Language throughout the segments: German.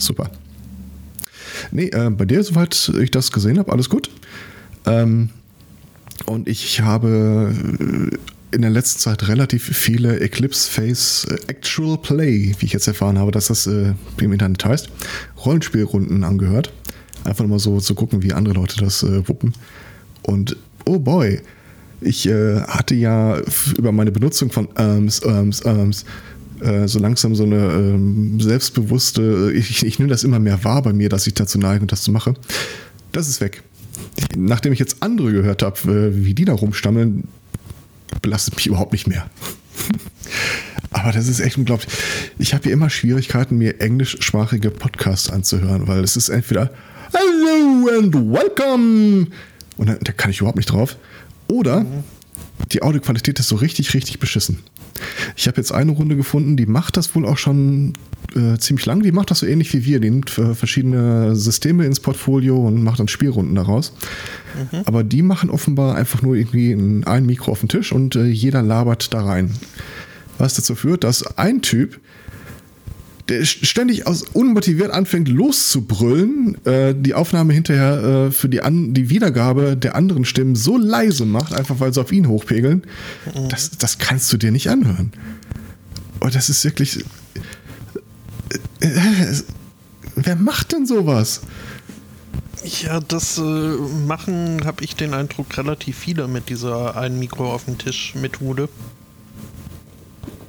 Super. Nee, äh, bei dir, soweit ich das gesehen habe, alles gut. Ähm, und ich habe äh, in der letzten Zeit relativ viele Eclipse Face Actual Play, wie ich jetzt erfahren habe, dass das äh, im Internet heißt, Rollenspielrunden angehört. Einfach mal so zu gucken, wie andere Leute das äh, wuppen. Und oh boy, ich äh, hatte ja über meine Benutzung von Arms, Arms, Arms äh, so langsam so eine ähm, selbstbewusste, ich, ich nehme das immer mehr wahr bei mir, dass ich dazu neige und das zu mache. Das ist weg. Nachdem ich jetzt andere gehört habe, äh, wie die da rumstammeln, belastet mich überhaupt nicht mehr. Aber das ist echt unglaublich. Ich habe hier immer Schwierigkeiten, mir englischsprachige Podcasts anzuhören, weil es ist entweder Hello and welcome und da, da kann ich überhaupt nicht drauf. Oder die Audioqualität ist so richtig, richtig beschissen. Ich habe jetzt eine Runde gefunden, die macht das wohl auch schon äh, ziemlich lang. Die macht das so ähnlich wie wir. Die nimmt äh, verschiedene Systeme ins Portfolio und macht dann Spielrunden daraus. Mhm. Aber die machen offenbar einfach nur irgendwie ein, ein Mikro auf den Tisch und äh, jeder labert da rein. Was dazu führt, dass ein Typ der ständig aus unmotiviert anfängt loszubrüllen, äh, die Aufnahme hinterher äh, für die, an, die Wiedergabe der anderen Stimmen so leise macht, einfach weil sie auf ihn hochpegeln, mhm. das, das kannst du dir nicht anhören. Und das ist wirklich. Äh, äh wer macht denn sowas? Ja, das äh, machen, habe ich den Eindruck, relativ viele mit dieser ein Mikro auf dem Tisch Methode.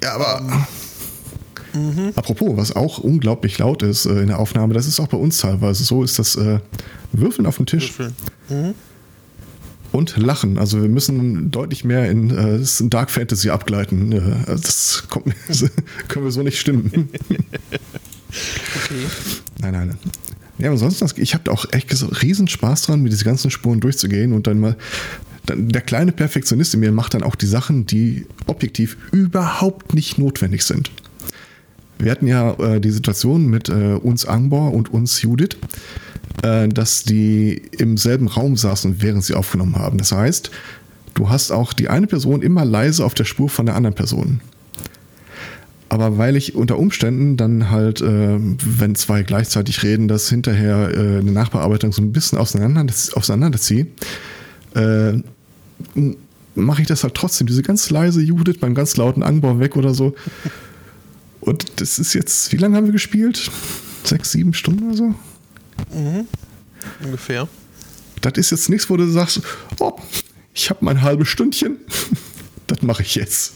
Ja, aber. Ähm Mhm. Apropos, was auch unglaublich laut ist äh, in der Aufnahme, das ist auch bei uns teilweise so, ist das äh, Würfeln auf dem Tisch. Mhm. Und Lachen. Also wir müssen deutlich mehr in, äh, Dark Fantasy abgleiten. Äh, das kommt, können wir so nicht stimmen. okay. Nein, nein. Ja, aber sonst, ich habe auch echt riesen Spaß dran, mit diese ganzen Spuren durchzugehen und dann mal der kleine Perfektionist in mir macht dann auch die Sachen, die objektiv überhaupt nicht notwendig sind. Wir hatten ja äh, die Situation mit äh, uns Angbor und uns Judith, äh, dass die im selben Raum saßen, während sie aufgenommen haben. Das heißt, du hast auch die eine Person immer leise auf der Spur von der anderen Person. Aber weil ich unter Umständen dann halt, äh, wenn zwei gleichzeitig reden, das hinterher äh, eine Nachbearbeitung so ein bisschen auseinander, auseinanderziehe, äh, mache ich das halt trotzdem. Diese ganz leise Judith beim ganz lauten Angbau weg oder so. Und das ist jetzt, wie lange haben wir gespielt? Sechs, sieben Stunden oder so? Mhm. Ungefähr. Das ist jetzt nichts, wo du sagst, oh, ich habe mein halbes Stündchen. das mache ich jetzt.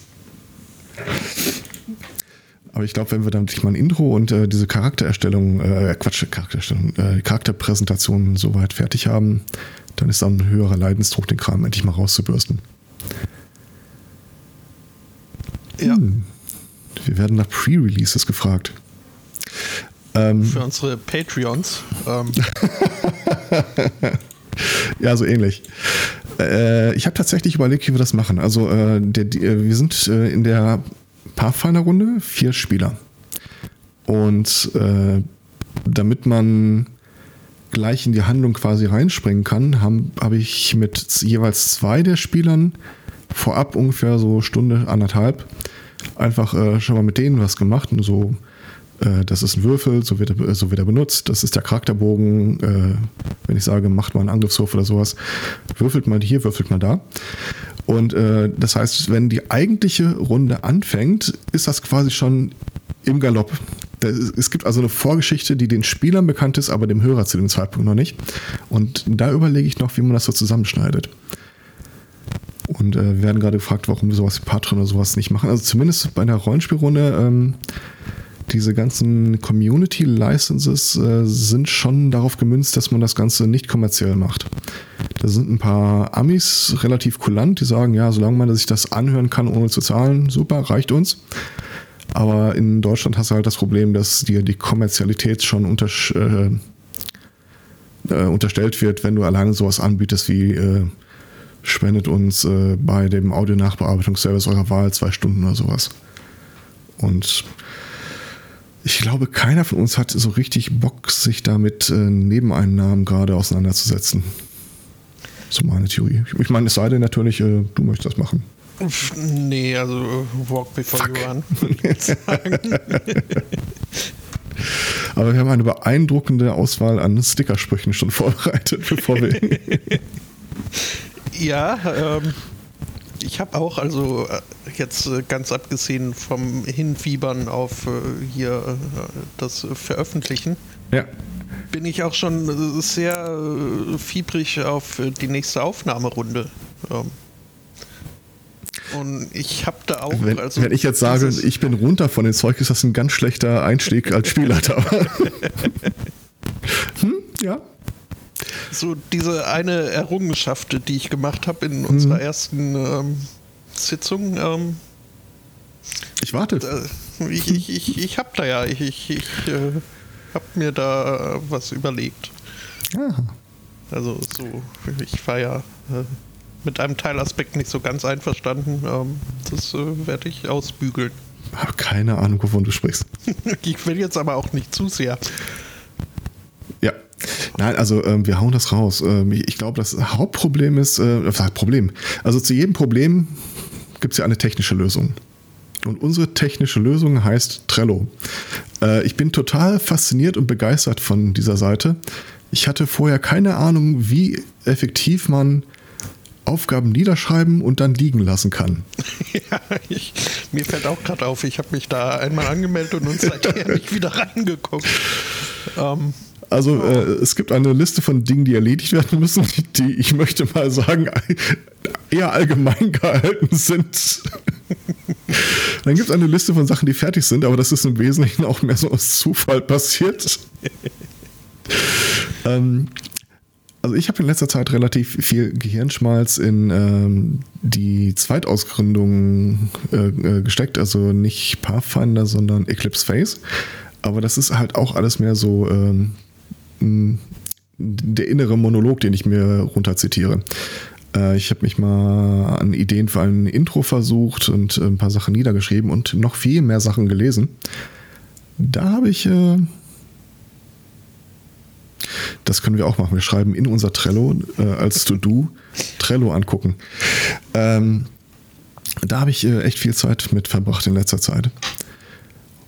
Aber ich glaube, wenn wir dann mal ein Intro und äh, diese Charaktererstellung, äh, Quatsch, Charaktererstellung, äh, Charakterpräsentation soweit fertig haben, dann ist dann ein höherer Leidensdruck, den Kram endlich mal rauszubürsten. Ja. Hm. Wir werden nach Pre-Releases gefragt. Ähm, Für unsere Patreons. Ähm. ja, so ähnlich. Äh, ich habe tatsächlich überlegt, wie wir das machen. Also äh, der, die, äh, wir sind äh, in der Pathfinder-Runde vier Spieler. Und äh, damit man gleich in die Handlung quasi reinspringen kann, habe hab ich mit jeweils zwei der Spielern vorab ungefähr so Stunde, anderthalb einfach äh, schon mal mit denen was gemacht und so. Äh, das ist ein Würfel, so wird, er, so wird er benutzt. Das ist der Charakterbogen. Äh, wenn ich sage, macht mal einen Angriffswurf oder sowas, würfelt mal hier, würfelt mal da. Und äh, das heißt, wenn die eigentliche Runde anfängt, ist das quasi schon im Galopp. Es gibt also eine Vorgeschichte, die den Spielern bekannt ist, aber dem Hörer zu dem Zeitpunkt noch nicht. Und da überlege ich noch, wie man das so zusammenschneidet. Und äh, werden gerade gefragt, warum wir sowas wie Patreon oder sowas nicht machen. Also zumindest bei einer Rollenspielrunde, ähm, diese ganzen Community-Licenses äh, sind schon darauf gemünzt, dass man das Ganze nicht kommerziell macht. Da sind ein paar Amis relativ kulant, die sagen, ja, solange man sich das anhören kann, ohne zu zahlen, super, reicht uns. Aber in Deutschland hast du halt das Problem, dass dir die Kommerzialität schon unter, äh, äh, unterstellt wird, wenn du alleine sowas anbietest wie äh, spendet uns äh, bei dem Audio-Nachbearbeitungsservice eurer Wahl zwei Stunden oder sowas. Und ich glaube, keiner von uns hat so richtig Bock, sich damit äh, Nebeneinnahmen gerade auseinanderzusetzen. So meine Theorie. Ich meine, es sei denn natürlich, äh, du möchtest das machen. Nee, also walk before Fuck. you run. Aber wir haben eine beeindruckende Auswahl an Stickersprüchen schon vorbereitet, bevor wir. ja, ähm, ich habe auch, also äh, jetzt äh, ganz abgesehen vom Hinfiebern auf äh, hier das Veröffentlichen, ja. bin ich auch schon sehr fiebrig auf die nächste Aufnahmerunde. Ähm, und ich habe da auch. Wenn, also wenn ich jetzt sage, ich bin runter von dem Zeug, ist das ein ganz schlechter Einstieg als Spielleiter. hm, ja. So diese eine Errungenschaft, die ich gemacht habe in unserer hm. ersten ähm, Sitzung. Ähm, ich warte. Äh, ich ich, ich, ich habe da ja, ich, ich, ich äh, habe mir da was überlegt. Aha. Also so, ich war ja. Äh, mit einem Teilaspekt nicht so ganz einverstanden. Ähm, das äh, werde ich ausbügeln. Ich habe keine Ahnung, wovon du sprichst. ich will jetzt aber auch nicht zu sehr. Nein, also ähm, wir hauen das raus. Ähm, ich, ich glaube, das Hauptproblem ist, äh, Problem. Also zu jedem Problem gibt es ja eine technische Lösung. Und unsere technische Lösung heißt Trello. Äh, ich bin total fasziniert und begeistert von dieser Seite. Ich hatte vorher keine Ahnung, wie effektiv man Aufgaben niederschreiben und dann liegen lassen kann. Ja, ich, mir fällt auch gerade auf, ich habe mich da einmal angemeldet und uns seitdem nicht wieder reingeguckt. Ähm, also äh, es gibt eine Liste von Dingen, die erledigt werden müssen, die ich möchte mal sagen eher allgemein gehalten sind. Dann gibt es eine Liste von Sachen, die fertig sind, aber das ist im Wesentlichen auch mehr so aus Zufall passiert. ähm, also ich habe in letzter Zeit relativ viel Gehirnschmalz in ähm, die Zweitausgründung äh, äh, gesteckt, also nicht Pathfinder, sondern Eclipse Phase. Aber das ist halt auch alles mehr so ähm, der innere Monolog, den ich mir runterzitiere. Äh, ich habe mich mal an Ideen für ein Intro versucht und ein paar Sachen niedergeschrieben und noch viel mehr Sachen gelesen. Da habe ich äh, das können wir auch machen. Wir schreiben in unser Trello äh, als To-Do Trello angucken. Ähm, da habe ich äh, echt viel Zeit mit verbracht in letzter Zeit.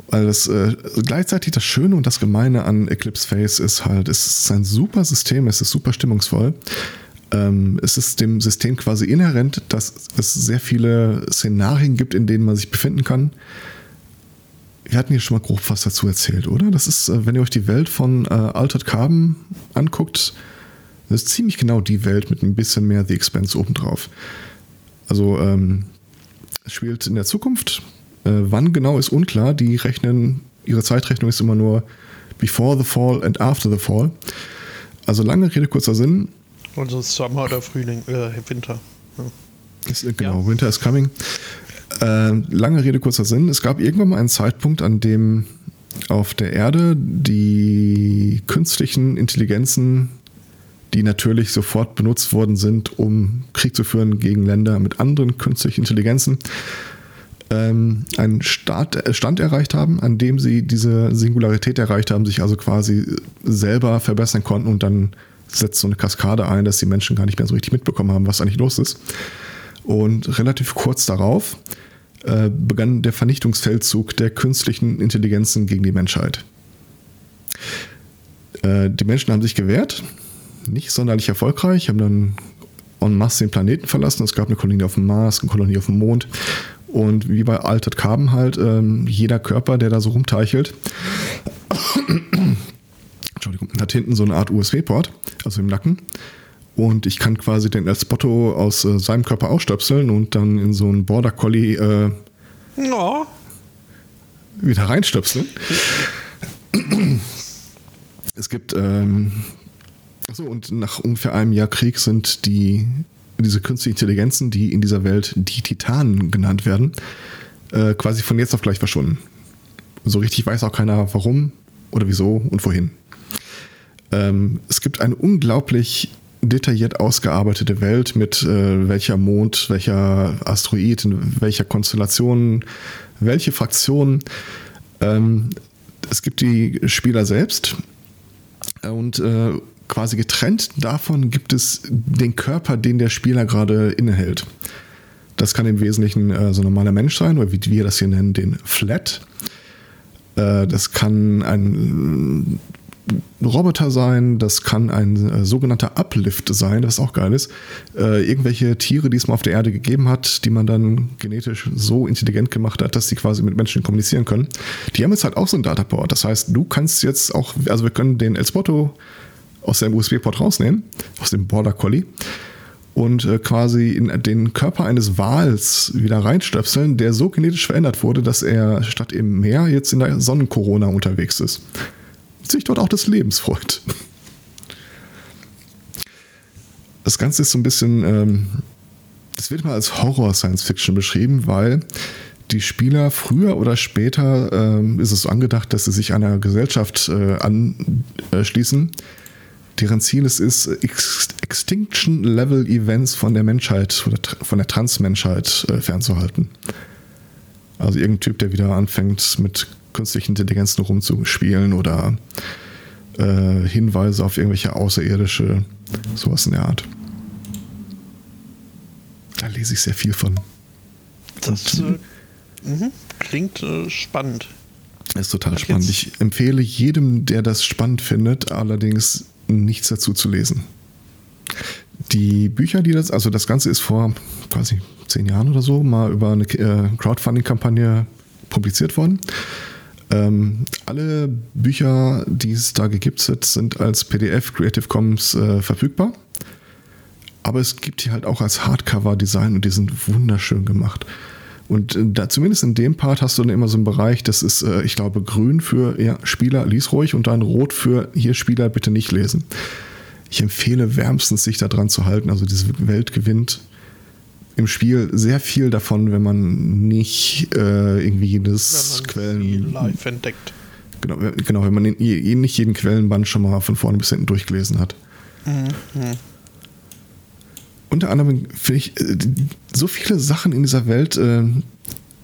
Weil das äh, gleichzeitig das Schöne und das Gemeine an Eclipse Face ist halt, es ist ein super System, es ist super stimmungsvoll. Ähm, es ist dem System quasi inhärent, dass es sehr viele Szenarien gibt, in denen man sich befinden kann wir hatten hier schon mal grob was dazu erzählt, oder? Das ist, äh, wenn ihr euch die Welt von äh, Altered Carbon anguckt, das ist ziemlich genau die Welt mit ein bisschen mehr The Expense obendrauf. Also ähm, spielt in der Zukunft. Äh, wann genau ist unklar. Die rechnen, ihre Zeitrechnung ist immer nur before the fall and after the fall. Also lange Rede, kurzer Sinn. Also Sommer oder Frühling, äh, Winter. Ja. Ist, äh, genau, ja. Winter is coming. Äh, lange Rede, kurzer Sinn. Es gab irgendwann mal einen Zeitpunkt, an dem auf der Erde die künstlichen Intelligenzen, die natürlich sofort benutzt worden sind, um Krieg zu führen gegen Länder mit anderen künstlichen Intelligenzen, ähm, einen Start, äh, Stand erreicht haben, an dem sie diese Singularität erreicht haben, sich also quasi selber verbessern konnten und dann setzt so eine Kaskade ein, dass die Menschen gar nicht mehr so richtig mitbekommen haben, was eigentlich los ist. Und relativ kurz darauf äh, begann der Vernichtungsfeldzug der künstlichen Intelligenzen gegen die Menschheit. Äh, die Menschen haben sich gewehrt, nicht sonderlich erfolgreich, haben dann en masse den Planeten verlassen. Es gab eine Kolonie auf dem Mars, eine Kolonie auf dem Mond. Und wie bei Altered Carbon halt, ähm, jeder Körper, der da so rumteichelt, Entschuldigung, hat hinten so eine Art USB-Port, also im Nacken. Und ich kann quasi den Spotto aus äh, seinem Körper ausstöpseln und dann in so einen Border Collie äh, no. wieder reinstöpseln. es gibt, ähm, achso, und nach ungefähr einem Jahr Krieg sind die, diese künstlichen Intelligenzen, die in dieser Welt die Titanen genannt werden, äh, quasi von jetzt auf gleich verschwunden. So richtig weiß auch keiner, warum oder wieso und wohin. Ähm, es gibt eine unglaublich detailliert ausgearbeitete Welt mit äh, welcher Mond, welcher Asteroid, in welcher Konstellation, welche Fraktionen. Ähm, es gibt die Spieler selbst und äh, quasi getrennt davon gibt es den Körper, den der Spieler gerade innehält. Das kann im Wesentlichen äh, so ein normaler Mensch sein, oder wie wir das hier nennen, den Flat. Äh, das kann ein Roboter sein, das kann ein äh, sogenannter Uplift sein, was auch geil ist. Äh, irgendwelche Tiere, die es mal auf der Erde gegeben hat, die man dann genetisch so intelligent gemacht hat, dass sie quasi mit Menschen kommunizieren können. Die haben jetzt halt auch so ein Dataport. Das heißt, du kannst jetzt auch, also wir können den El Spotto aus dem USB-Port rausnehmen, aus dem Border Collie und äh, quasi in den Körper eines Wals wieder reinstöpseln, der so genetisch verändert wurde, dass er statt im Meer jetzt in der Sonnenkorona unterwegs ist sich dort auch des Lebens freut. Das Ganze ist so ein bisschen, ähm, das wird mal als Horror-Science-Fiction beschrieben, weil die Spieler früher oder später ähm, ist es so angedacht, dass sie sich einer Gesellschaft äh, anschließen, deren Ziel es ist, Ex Extinction-Level-Events von der Menschheit von der Transmenschheit äh, fernzuhalten. Also irgendein Typ, der wieder anfängt mit künstlichen Intelligenzen rumzuspielen oder äh, Hinweise auf irgendwelche außerirdische, sowas in der Art. Da lese ich sehr viel von. Das äh, mh, klingt äh, spannend. Ist total spannend. Ich empfehle jedem, der das spannend findet, allerdings nichts dazu zu lesen. Die Bücher, die das, also das Ganze ist vor quasi zehn Jahren oder so mal über eine äh, Crowdfunding-Kampagne publiziert worden. Ähm, alle Bücher, die es da gibt, sind als PDF Creative Commons äh, verfügbar. Aber es gibt die halt auch als Hardcover-Design und die sind wunderschön gemacht. Und äh, da, zumindest in dem Part hast du dann immer so einen Bereich, das ist, äh, ich glaube, grün für ja, Spieler, lies ruhig und dann rot für hier Spieler bitte nicht lesen. Ich empfehle wärmstens, sich da dran zu halten. Also diese Welt gewinnt im Spiel sehr viel davon, wenn man nicht äh, irgendwie jedes Quellen. live entdeckt. Genau, genau wenn man den, nicht jeden Quellenband schon mal von vorne bis hinten durchgelesen hat. Mhm. Unter anderem finde ich, äh, so viele Sachen in dieser Welt äh,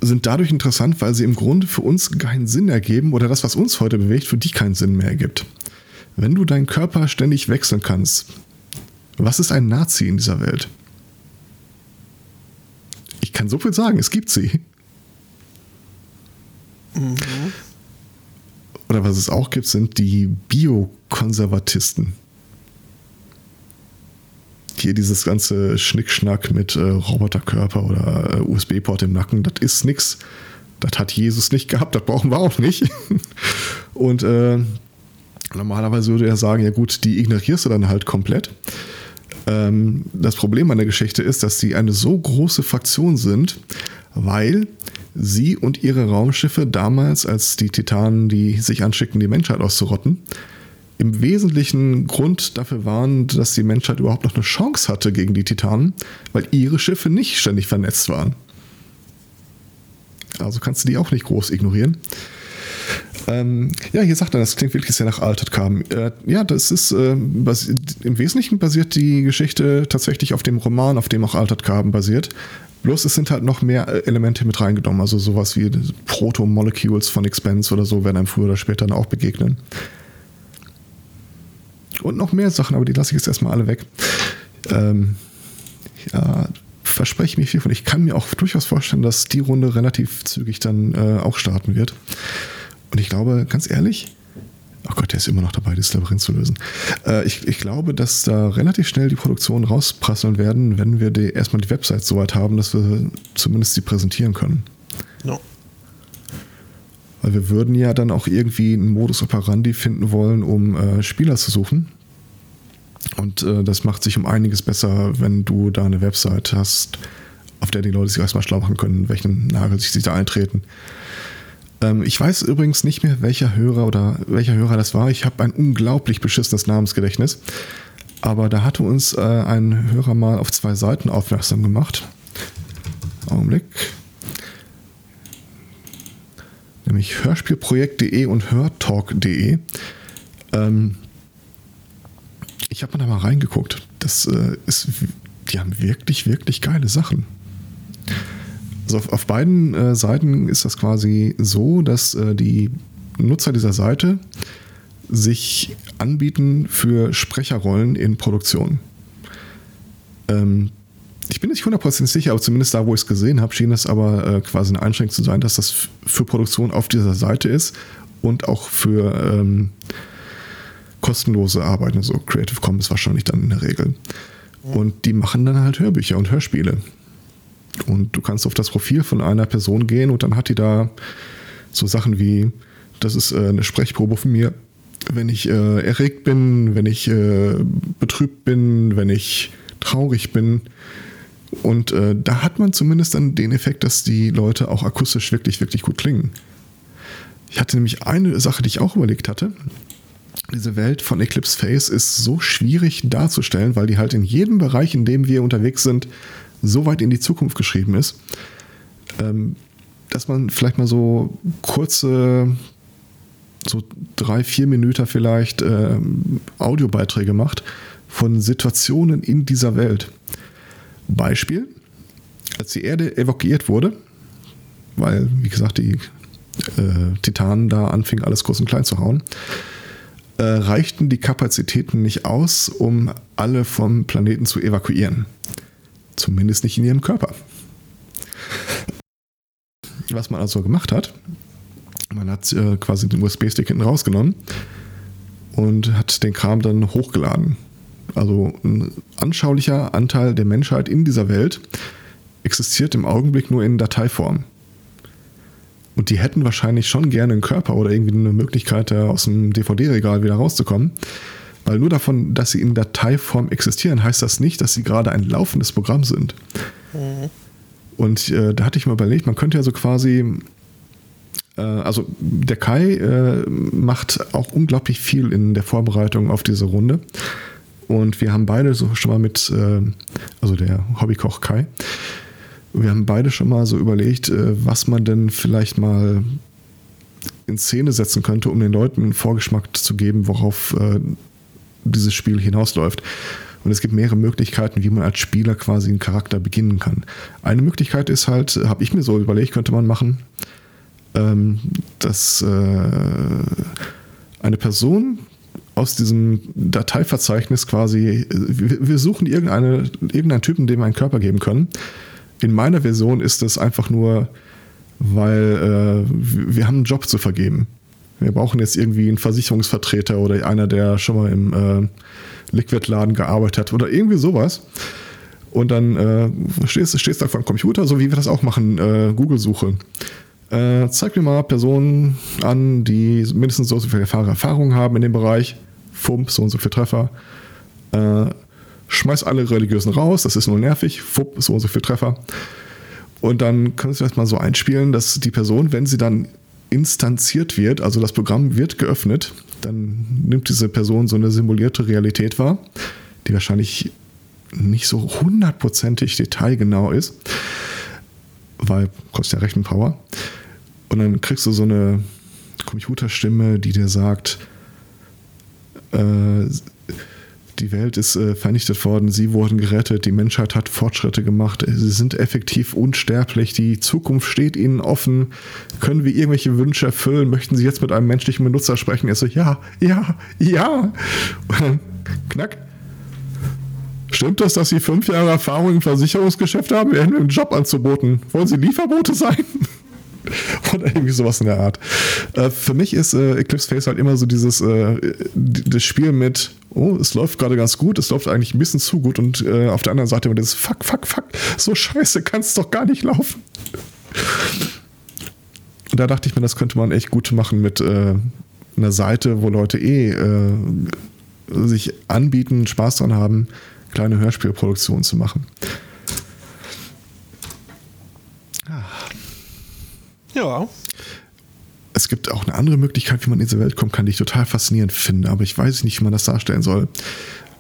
sind dadurch interessant, weil sie im Grunde für uns keinen Sinn ergeben oder das, was uns heute bewegt, für die keinen Sinn mehr ergibt. Wenn du deinen Körper ständig wechseln kannst, was ist ein Nazi in dieser Welt? Ich kann so viel sagen, es gibt sie. Mhm. Oder was es auch gibt, sind die Biokonservatisten. Hier dieses ganze Schnickschnack mit äh, Roboterkörper oder äh, USB-Port im Nacken, das ist nix. Das hat Jesus nicht gehabt, das brauchen wir auch nicht. Und äh, normalerweise würde er sagen, ja gut, die ignorierst du dann halt komplett. Ähm, das Problem an der Geschichte ist, dass sie eine so große Fraktion sind, weil sie und ihre Raumschiffe damals, als die Titanen, die sich anschickten, die Menschheit auszurotten, im Wesentlichen Grund dafür waren, dass die Menschheit überhaupt noch eine Chance hatte gegen die Titanen, weil ihre Schiffe nicht ständig vernetzt waren. Also kannst du die auch nicht groß ignorieren. Ähm, ja, hier sagt er, das klingt wirklich sehr nach Altered Carbon. Äh, ja, das ist äh, im Wesentlichen basiert die Geschichte tatsächlich auf dem Roman, auf dem auch Altered Carbon basiert. Bloß es sind halt noch mehr äh, Elemente mit reingenommen, also sowas wie Proto-Molecules von Expense oder so werden einem früher oder später dann auch begegnen. Und noch mehr Sachen, aber die lasse ich jetzt erstmal alle weg. Ähm, ja, verspreche mich viel von. Ich kann mir auch durchaus vorstellen, dass die Runde relativ zügig dann äh, auch starten wird. Und ich glaube, ganz ehrlich, oh Gott, der ist immer noch dabei, das Labyrinth zu lösen. Äh, ich, ich, glaube, dass da relativ schnell die Produktionen rausprasseln werden, wenn wir die, erstmal die Website so weit haben, dass wir zumindest sie präsentieren können. No. Weil wir würden ja dann auch irgendwie einen Modus operandi finden wollen, um äh, Spieler zu suchen. Und äh, das macht sich um einiges besser, wenn du da eine Website hast, auf der die Leute sich erstmal schlau machen können, welchen Nagel sich, sich da eintreten. Ähm, ich weiß übrigens nicht mehr, welcher Hörer oder welcher Hörer das war. Ich habe ein unglaublich beschissenes Namensgedächtnis. Aber da hatte uns äh, ein Hörer mal auf zwei Seiten aufmerksam gemacht. Augenblick. Nämlich hörspielprojekt.de und hörtalk.de. Ähm, ich habe da mal reingeguckt. Das äh, ist, die haben wirklich, wirklich geile Sachen. Also auf, auf beiden äh, Seiten ist das quasi so, dass äh, die Nutzer dieser Seite sich anbieten für Sprecherrollen in Produktion. Ähm, ich bin nicht hundertprozentig sicher, aber zumindest da, wo ich es gesehen habe, schien es aber äh, quasi eine Einschränkung zu sein, dass das für Produktion auf dieser Seite ist und auch für ähm, kostenlose Arbeiten, so Creative Commons wahrscheinlich dann in der Regel. Und die machen dann halt Hörbücher und Hörspiele. Und du kannst auf das Profil von einer Person gehen und dann hat die da so Sachen wie, das ist äh, eine Sprechprobe von mir, wenn ich äh, erregt bin, wenn ich äh, betrübt bin, wenn ich traurig bin. Und äh, da hat man zumindest dann den Effekt, dass die Leute auch akustisch wirklich, wirklich gut klingen. Ich hatte nämlich eine Sache, die ich auch überlegt hatte. Diese Welt von Eclipse Face ist so schwierig darzustellen, weil die halt in jedem Bereich, in dem wir unterwegs sind, so weit in die Zukunft geschrieben ist, ähm, dass man vielleicht mal so kurze, so drei, vier Minuten vielleicht ähm, Audiobeiträge macht von Situationen in dieser Welt. Beispiel, als die Erde evakuiert wurde, weil, wie gesagt, die äh, Titanen da anfingen, alles groß und klein zu hauen, äh, reichten die Kapazitäten nicht aus, um alle vom Planeten zu evakuieren. Zumindest nicht in ihrem Körper. Was man also gemacht hat, man hat äh, quasi den USB-Stick hinten rausgenommen und hat den Kram dann hochgeladen. Also ein anschaulicher Anteil der Menschheit in dieser Welt existiert im Augenblick nur in Dateiform. Und die hätten wahrscheinlich schon gerne einen Körper oder irgendwie eine Möglichkeit, aus dem DVD-Regal wieder rauszukommen. Weil nur davon, dass sie in Dateiform existieren, heißt das nicht, dass sie gerade ein laufendes Programm sind. Mhm. Und äh, da hatte ich mal überlegt, man könnte ja so quasi, äh, also der Kai äh, macht auch unglaublich viel in der Vorbereitung auf diese Runde. Und wir haben beide so schon mal mit, äh, also der Hobbykoch Kai, wir haben beide schon mal so überlegt, äh, was man denn vielleicht mal in Szene setzen könnte, um den Leuten einen Vorgeschmack zu geben, worauf äh, dieses Spiel hinausläuft. Und es gibt mehrere Möglichkeiten, wie man als Spieler quasi einen Charakter beginnen kann. Eine Möglichkeit ist halt, habe ich mir so überlegt, könnte man machen, ähm, dass eine Person aus diesem Dateiverzeichnis quasi, wir suchen irgendeine, irgendeinen Typen, dem wir einen Körper geben können in meiner Version ist es einfach nur, weil äh, wir haben einen Job zu vergeben. Wir brauchen jetzt irgendwie einen Versicherungsvertreter oder einer, der schon mal im äh, Liquid-Laden gearbeitet hat oder irgendwie sowas. Und dann äh, stehst, du vor dem Computer, so wie wir das auch machen, äh, Google-Suche. Äh, zeig mir mal Personen an, die mindestens so viel Erfahrung haben in dem Bereich. Fump, so und so viele Treffer. Äh, schmeiß alle Religiösen raus, das ist nur nervig, fupp, so und so viel Treffer. Und dann kannst du das mal so einspielen, dass die Person, wenn sie dann instanziert wird, also das Programm wird geöffnet, dann nimmt diese Person so eine simulierte Realität wahr, die wahrscheinlich nicht so hundertprozentig detailgenau ist, weil kostet ja Rechenpower. Und dann kriegst du so eine Computerstimme, die dir sagt, äh, die Welt ist äh, vernichtet worden, sie wurden gerettet, die Menschheit hat Fortschritte gemacht, sie sind effektiv unsterblich, die Zukunft steht ihnen offen. Können wir irgendwelche Wünsche erfüllen? Möchten sie jetzt mit einem menschlichen Benutzer sprechen? Er so, ja, ja, ja. knack. Stimmt das, dass Sie fünf Jahre Erfahrung im Versicherungsgeschäft haben? Wir hätten einen Job anzuboten. Wollen Sie Lieferbote sein? Oder irgendwie sowas in der Art. Äh, für mich ist äh, Eclipse Face halt immer so dieses äh, das Spiel mit, oh, es läuft gerade ganz gut, es läuft eigentlich ein bisschen zu gut und äh, auf der anderen Seite immer dieses Fuck, fuck, fuck, so scheiße kann es doch gar nicht laufen. Und da dachte ich mir, das könnte man echt gut machen mit äh, einer Seite, wo Leute eh äh, sich anbieten, Spaß dran haben, kleine Hörspielproduktionen zu machen. Ja. Es gibt auch eine andere Möglichkeit, wie man in diese Welt kommt, kann, die ich total faszinierend finde, aber ich weiß nicht, wie man das darstellen soll.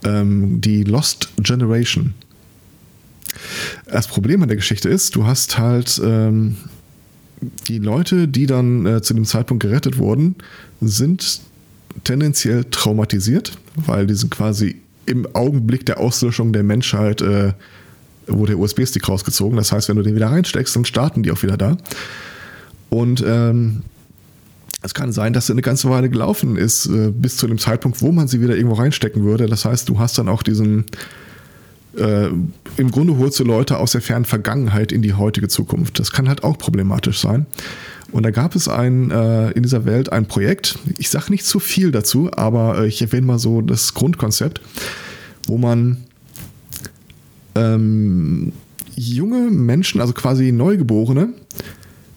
Ähm, die Lost Generation. Das Problem an der Geschichte ist, du hast halt ähm, die Leute, die dann äh, zu dem Zeitpunkt gerettet wurden, sind tendenziell traumatisiert, weil die sind quasi im Augenblick der Auslöschung der Menschheit äh, wurde der USB-Stick rausgezogen. Das heißt, wenn du den wieder reinsteckst, dann starten die auch wieder da. Und ähm, es kann sein, dass sie eine ganze Weile gelaufen ist, äh, bis zu dem Zeitpunkt, wo man sie wieder irgendwo reinstecken würde. Das heißt, du hast dann auch diesen äh, im Grunde holst du Leute aus der fernen Vergangenheit in die heutige Zukunft. Das kann halt auch problematisch sein. Und da gab es ein, äh, in dieser Welt ein Projekt, ich sage nicht zu viel dazu, aber äh, ich erwähne mal so das Grundkonzept, wo man ähm, junge Menschen, also quasi Neugeborene,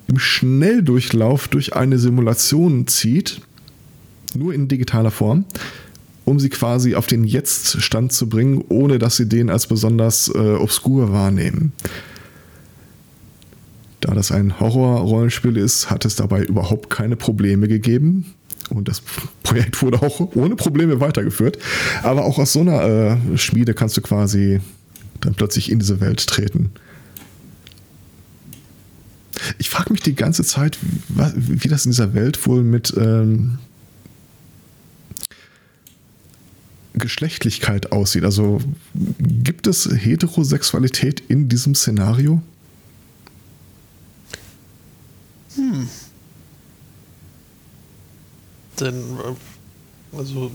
im Schnelldurchlauf durch eine Simulation zieht, nur in digitaler Form, um sie quasi auf den Jetzt-Stand zu bringen, ohne dass sie den als besonders äh, obskur wahrnehmen. Da das ein Horror-Rollenspiel ist, hat es dabei überhaupt keine Probleme gegeben. Und das Projekt wurde auch ohne Probleme weitergeführt. Aber auch aus so einer äh, Schmiede kannst du quasi dann plötzlich in diese Welt treten. Ich frage mich die ganze Zeit, wie, wie, das in dieser Welt wohl mit ähm, Geschlechtlichkeit aussieht. Also gibt es Heterosexualität in diesem Szenario? Hm. Denn, äh, also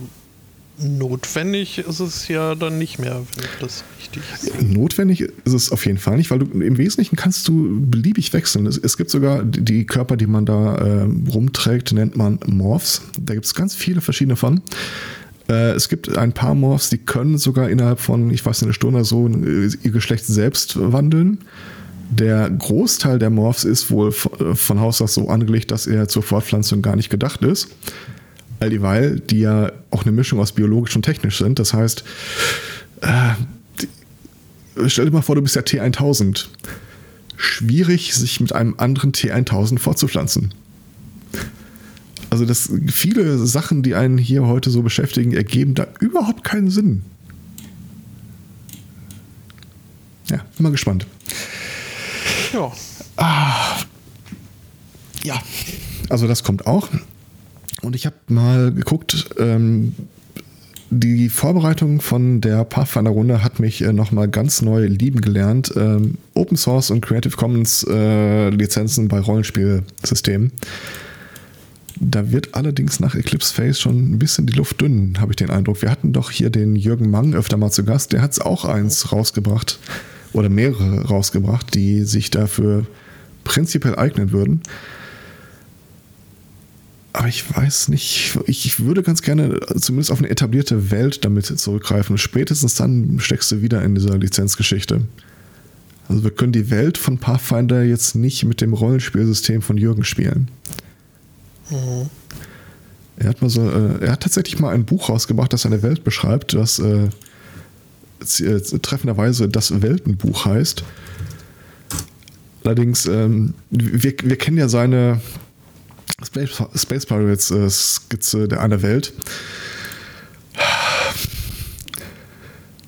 notwendig ist es ja dann nicht mehr, wenn das richtig ist. Notwendig ist es auf jeden Fall nicht, weil du im Wesentlichen kannst du beliebig wechseln. Es, es gibt sogar die Körper, die man da äh, rumträgt, nennt man Morphs. Da gibt es ganz viele verschiedene von. Äh, es gibt ein paar Morphs, die können sogar innerhalb von, ich weiß nicht, eine Stunde oder so äh, ihr Geschlecht selbst wandeln. Der Großteil der Morphs ist wohl äh, von Haus aus so angelegt, dass er zur Fortpflanzung gar nicht gedacht ist. All dieweil, die ja auch eine Mischung aus biologisch und technisch sind. Das heißt, äh, stell dir mal vor, du bist ja T1000. Schwierig, sich mit einem anderen T1000 fortzupflanzen. Also das, viele Sachen, die einen hier heute so beschäftigen, ergeben da überhaupt keinen Sinn. Ja, bin mal gespannt. Ja. Ah, ja, also das kommt auch. Und ich habe mal geguckt, ähm, die Vorbereitung von der Pathfinder-Runde hat mich äh, nochmal ganz neu lieben gelernt. Ähm, Open Source und Creative Commons äh, Lizenzen bei Rollenspielsystemen. Da wird allerdings nach Eclipse Phase schon ein bisschen die Luft dünn, habe ich den Eindruck. Wir hatten doch hier den Jürgen Mang öfter mal zu Gast. Der hat es auch eins rausgebracht oder mehrere rausgebracht, die sich dafür prinzipiell eignen würden. Aber ich weiß nicht, ich würde ganz gerne zumindest auf eine etablierte Welt damit zurückgreifen. Spätestens dann steckst du wieder in dieser Lizenzgeschichte. Also wir können die Welt von Pathfinder jetzt nicht mit dem Rollenspielsystem von Jürgen spielen. Mhm. Er hat mal so, äh, er hat tatsächlich mal ein Buch rausgebracht, das eine Welt beschreibt, das äh, äh, treffenderweise das Weltenbuch heißt. Allerdings, ähm, wir, wir kennen ja seine Space, Space Pirates äh, Skizze der einer Welt.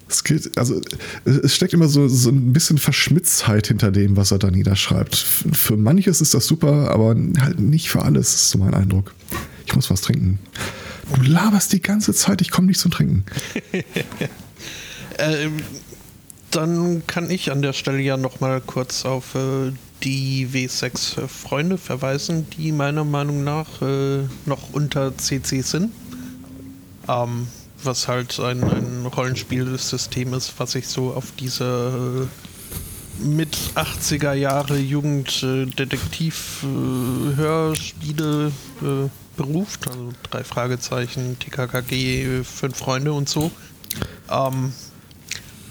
Es geht, also es steckt immer so, so ein bisschen Verschmitztheit hinter dem, was er da niederschreibt. Für manches ist das super, aber halt nicht für alles, ist so mein Eindruck. Ich muss was trinken. Du laberst die ganze Zeit, ich komme nicht zum Trinken. äh, dann kann ich an der Stelle ja noch mal kurz auf äh, die W6 Freunde verweisen, die meiner Meinung nach äh, noch unter CC sind. Ähm, was halt ein, ein Rollenspielsystem ist, was sich so auf diese äh, mit 80er Jahre Jugenddetektiv-Hörspiele äh, äh, beruft. Also drei Fragezeichen, TKKG, fünf Freunde und so. Ähm,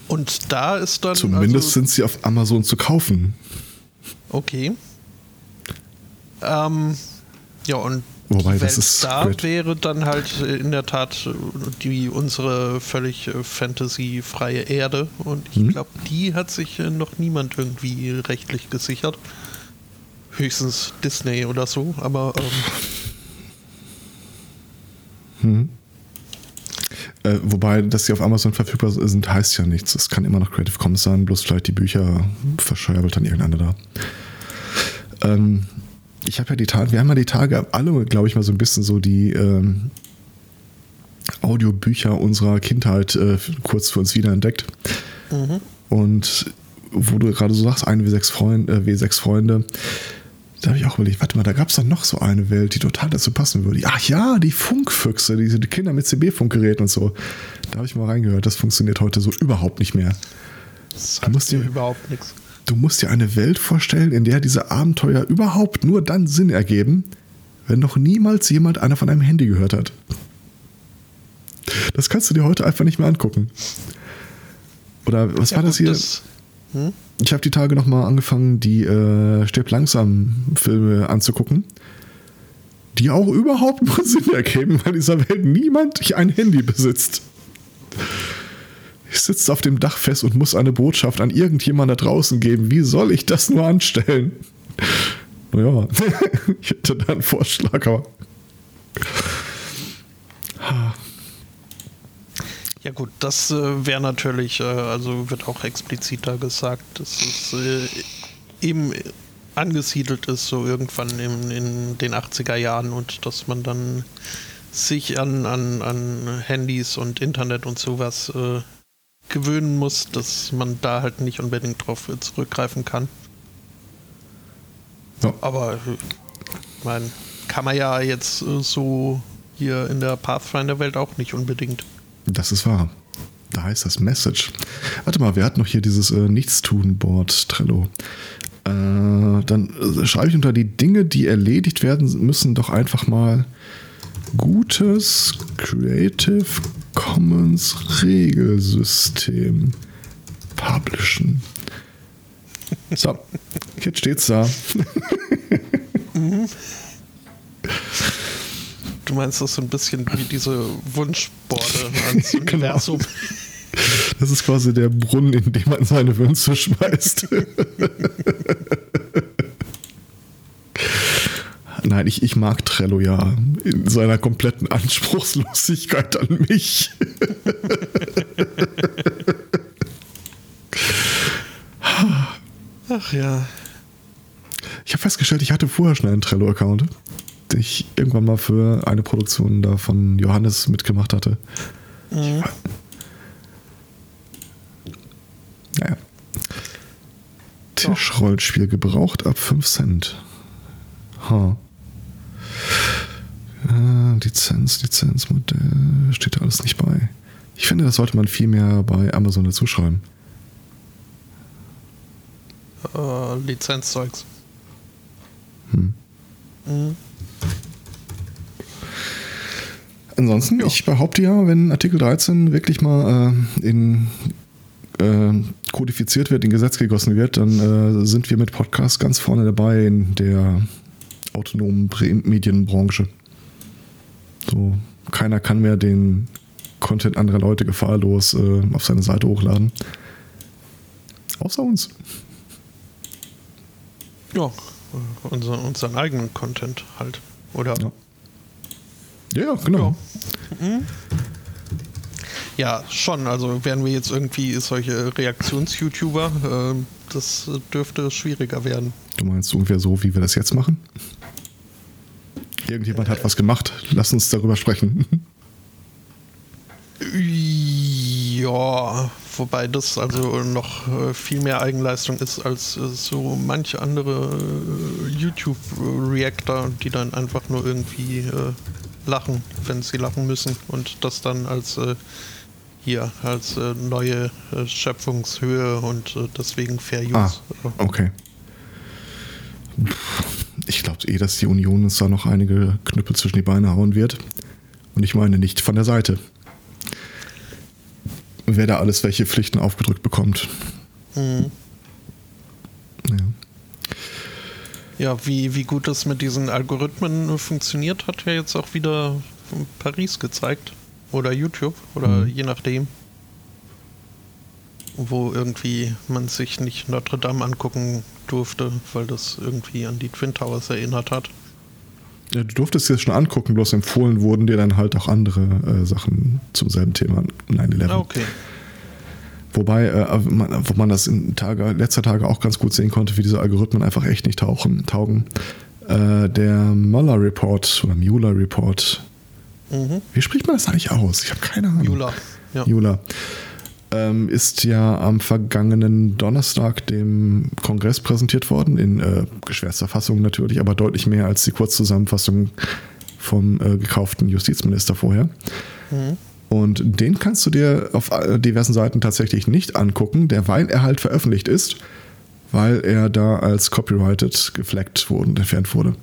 und da ist dann. Zumindest also, sind sie auf Amazon zu kaufen. Okay. Ähm, ja, und Wobei, die Welt das da great. wäre dann halt in der Tat die unsere völlig äh, fantasyfreie Erde. Und ich hm. glaube, die hat sich äh, noch niemand irgendwie rechtlich gesichert. Höchstens Disney oder so, aber. Ähm hm. Äh, wobei, dass sie auf Amazon verfügbar sind, heißt ja nichts. Es kann immer noch Creative Commons sein, bloß vielleicht die Bücher verscheuert dann irgendeiner da. Ähm, ich habe ja die Tage, wir haben ja die Tage alle, glaube ich, mal so ein bisschen so die ähm, Audiobücher unserer Kindheit äh, kurz für uns wiederentdeckt. Mhm. Und wo du gerade so sagst, eine W6 Freunde, äh, W6 Freunde, da habe ich auch überlegt, warte mal, da gab es doch noch so eine Welt, die total dazu passen würde. Ach ja, die Funkfüchse, diese die Kinder mit CB-Funkgeräten und so. Da habe ich mal reingehört, das funktioniert heute so überhaupt nicht mehr. Das musst dir überhaupt nichts. Du musst dir eine Welt vorstellen, in der diese Abenteuer überhaupt nur dann Sinn ergeben, wenn noch niemals jemand einer von einem Handy gehört hat. Das kannst du dir heute einfach nicht mehr angucken. Oder was ja, war das hier? Das, hm? Ich habe die Tage nochmal angefangen, die äh, Stirb langsam Filme anzugucken, die auch überhaupt nur Sinn ergeben, weil in dieser Welt niemand ein Handy besitzt. Ich sitze auf dem Dach fest und muss eine Botschaft an irgendjemand da draußen geben. Wie soll ich das nur anstellen? Naja, ich hätte da einen Vorschlag, aber. Ja gut, das äh, wäre natürlich, äh, also wird auch explizit da gesagt, dass es äh, eben angesiedelt ist, so irgendwann in, in den 80er Jahren und dass man dann sich an, an, an Handys und Internet und sowas äh, gewöhnen muss, dass man da halt nicht unbedingt drauf zurückgreifen kann. Ja. Aber ich meine, kann man ja jetzt äh, so hier in der Pathfinder-Welt auch nicht unbedingt. Das ist wahr. Da heißt das Message. Warte mal, wir hatten noch hier dieses äh, Nichtstun-Board Trello. Äh, dann äh, schreibe ich unter die Dinge, die erledigt werden müssen, doch einfach mal gutes Creative Commons Regelsystem publishen. So, jetzt steht's da. Mhm. Du meinst das so ein bisschen wie diese Wunschborde ans genau. Universum. Das ist quasi der Brunnen, in dem man seine Wünsche schmeißt. Nein, ich, ich mag Trello ja in seiner kompletten Anspruchslosigkeit an mich. Ach ja. Ich habe festgestellt, ich hatte vorher schon einen Trello-Account, den ich irgendwann mal für eine Produktion da von Johannes mitgemacht hatte. Mhm. Naja. Tischrollspiel gebraucht ab 5 Cent. Ha. Äh, Lizenz, Lizenzmodell, steht da alles nicht bei. Ich finde, das sollte man viel mehr bei Amazon dazu schreiben. Äh, Lizenzzeugs. Hm. Mhm. Ansonsten, ja. ich behaupte ja, wenn Artikel 13 wirklich mal äh, in äh, kodifiziert wird, in Gesetz gegossen wird, dann äh, sind wir mit Podcasts ganz vorne dabei in der autonomen Medienbranche. So, keiner kann mehr den Content anderer Leute gefahrlos äh, auf seine Seite hochladen. Außer uns. Ja, unser, unseren eigenen Content halt, oder? Ja, ja genau. Ja. Mhm. ja. schon. Also wären wir jetzt irgendwie solche Reaktions-YouTuber, äh, das dürfte schwieriger werden. Du meinst ungefähr so, wie wir das jetzt machen? Irgendjemand hat was gemacht. Lass uns darüber sprechen. Ja, wobei das also noch äh, viel mehr Eigenleistung ist als äh, so manche andere äh, YouTube-Reactor, die dann einfach nur irgendwie lachen, wenn sie lachen müssen und das dann als hier als neue Schöpfungshöhe und deswegen Fair Use. Ah, okay ich glaube eh, dass die Union uns da noch einige Knüppel zwischen die Beine hauen wird. Und ich meine nicht von der Seite. Wer da alles welche Pflichten aufgedrückt bekommt. Mhm. Ja. ja, wie, wie gut das mit diesen Algorithmen funktioniert, hat ja jetzt auch wieder Paris gezeigt. Oder YouTube, oder mhm. je nachdem wo irgendwie man sich nicht Notre Dame angucken durfte, weil das irgendwie an die Twin Towers erinnert hat. Ja, du durftest dir das schon angucken, bloß empfohlen wurden dir dann halt auch andere äh, Sachen zum selben Thema 9-11. Ah, okay. Wobei, äh, man, wo man das in Tage, letzter Tage auch ganz gut sehen konnte, wie diese Algorithmen einfach echt nicht tauchen, taugen. Äh, der Mueller Report oder Mueller Report. Mhm. Wie spricht man das eigentlich aus? Ich habe keine Ahnung. Mueller. Ja. Mueller ähm, ist ja am vergangenen Donnerstag dem Kongress präsentiert worden, in äh, geschwärzter Fassung natürlich, aber deutlich mehr als die Kurzzusammenfassung vom äh, gekauften Justizminister vorher. Mhm. Und den kannst du dir auf diversen Seiten tatsächlich nicht angucken, derweil er halt veröffentlicht ist, weil er da als copyrighted gefleckt wurde und entfernt wurde.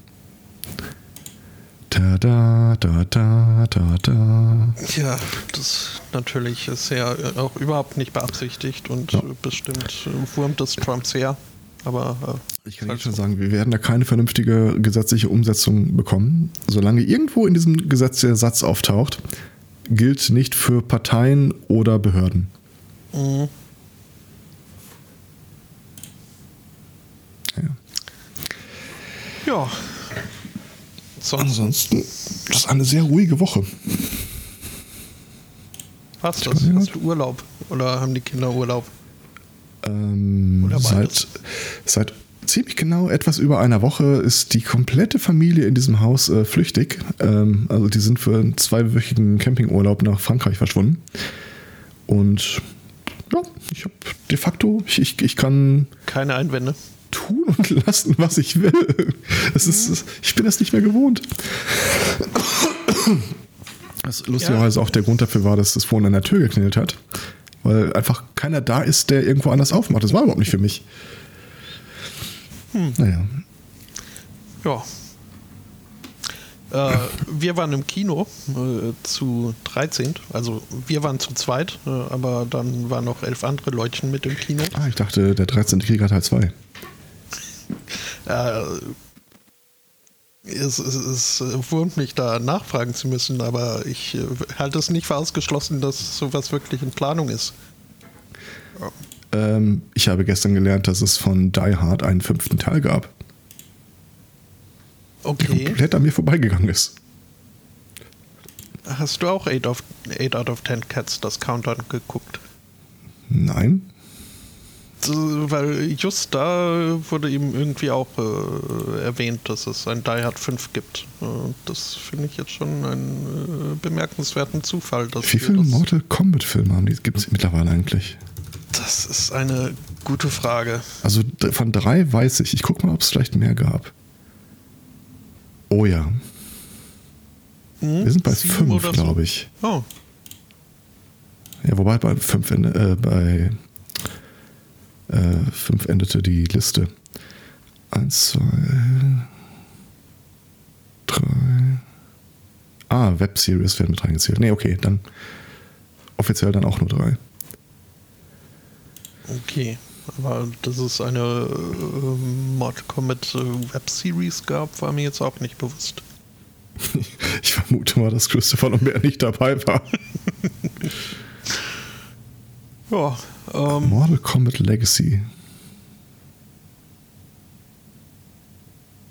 Da, da, da, da, da, da. Ja, das natürlich ist ja auch überhaupt nicht beabsichtigt und ja. bestimmt wurmt des Trumps her. Aber äh, ich kann halt schon sagen, wir werden da keine vernünftige gesetzliche Umsetzung bekommen. Solange irgendwo in diesem Gesetz der Satz auftaucht, gilt nicht für Parteien oder Behörden. Mhm. Ja. ja. Sonst Ansonsten, das ist eine sehr ruhige Woche. Hast du Hast du Urlaub? Oder haben die Kinder Urlaub? Ähm, seit, seit ziemlich genau etwas über einer Woche ist die komplette Familie in diesem Haus äh, flüchtig. Ähm, also die sind für einen zweiwöchigen Campingurlaub nach Frankreich verschwunden. Und ja, ich habe de facto, ich, ich, ich kann. Keine Einwände. Tun und lassen, was ich will. Das ist, ich bin das nicht mehr gewohnt. Was lustigerweise ja. auch der Grund dafür war, dass das vorhin an der Tür geknallt hat weil einfach keiner da ist, der irgendwo anders aufmacht. Das war überhaupt nicht für mich. Hm. Naja. Ja. Äh, wir waren im Kino äh, zu 13. Also wir waren zu zweit, äh, aber dann waren noch elf andere Leutchen mit im Kino. Ah, ich dachte, der 13. Krieger Teil 2. Äh, es, es, es wurmt mich da nachfragen zu müssen, aber ich äh, halte es nicht für ausgeschlossen, dass sowas wirklich in Planung ist. Ähm, ich habe gestern gelernt, dass es von Die Hard einen fünften Teil gab. Okay. Der komplett an mir vorbeigegangen ist. Hast du auch 8, of, 8 out of 10 Cats das Countdown geguckt? Nein weil just da wurde ihm irgendwie auch äh, erwähnt, dass es ein Die Hard 5 gibt. Äh, das finde ich jetzt schon einen äh, bemerkenswerten Zufall. Wie viele Mortal Kombat Filme haben die gibt es mittlerweile eigentlich? Das ist eine gute Frage. Also von drei weiß ich. Ich gucke mal, ob es vielleicht mehr gab. Oh ja. Hm? Wir sind bei Sieben fünf, glaube ich. Oh. Ja, wobei bei fünf, äh, bei äh, fünf endete die Liste. Eins, zwei, drei. Ah, Webseries werden mit reingezählt. Nee, okay, dann offiziell dann auch nur drei. Okay, aber dass es eine äh, Mortal Kombat äh, Webseries gab, war mir jetzt auch nicht bewusst. ich vermute mal, dass Christopher Lambert nicht dabei war. ja, ähm, Mortal Kombat Legacy.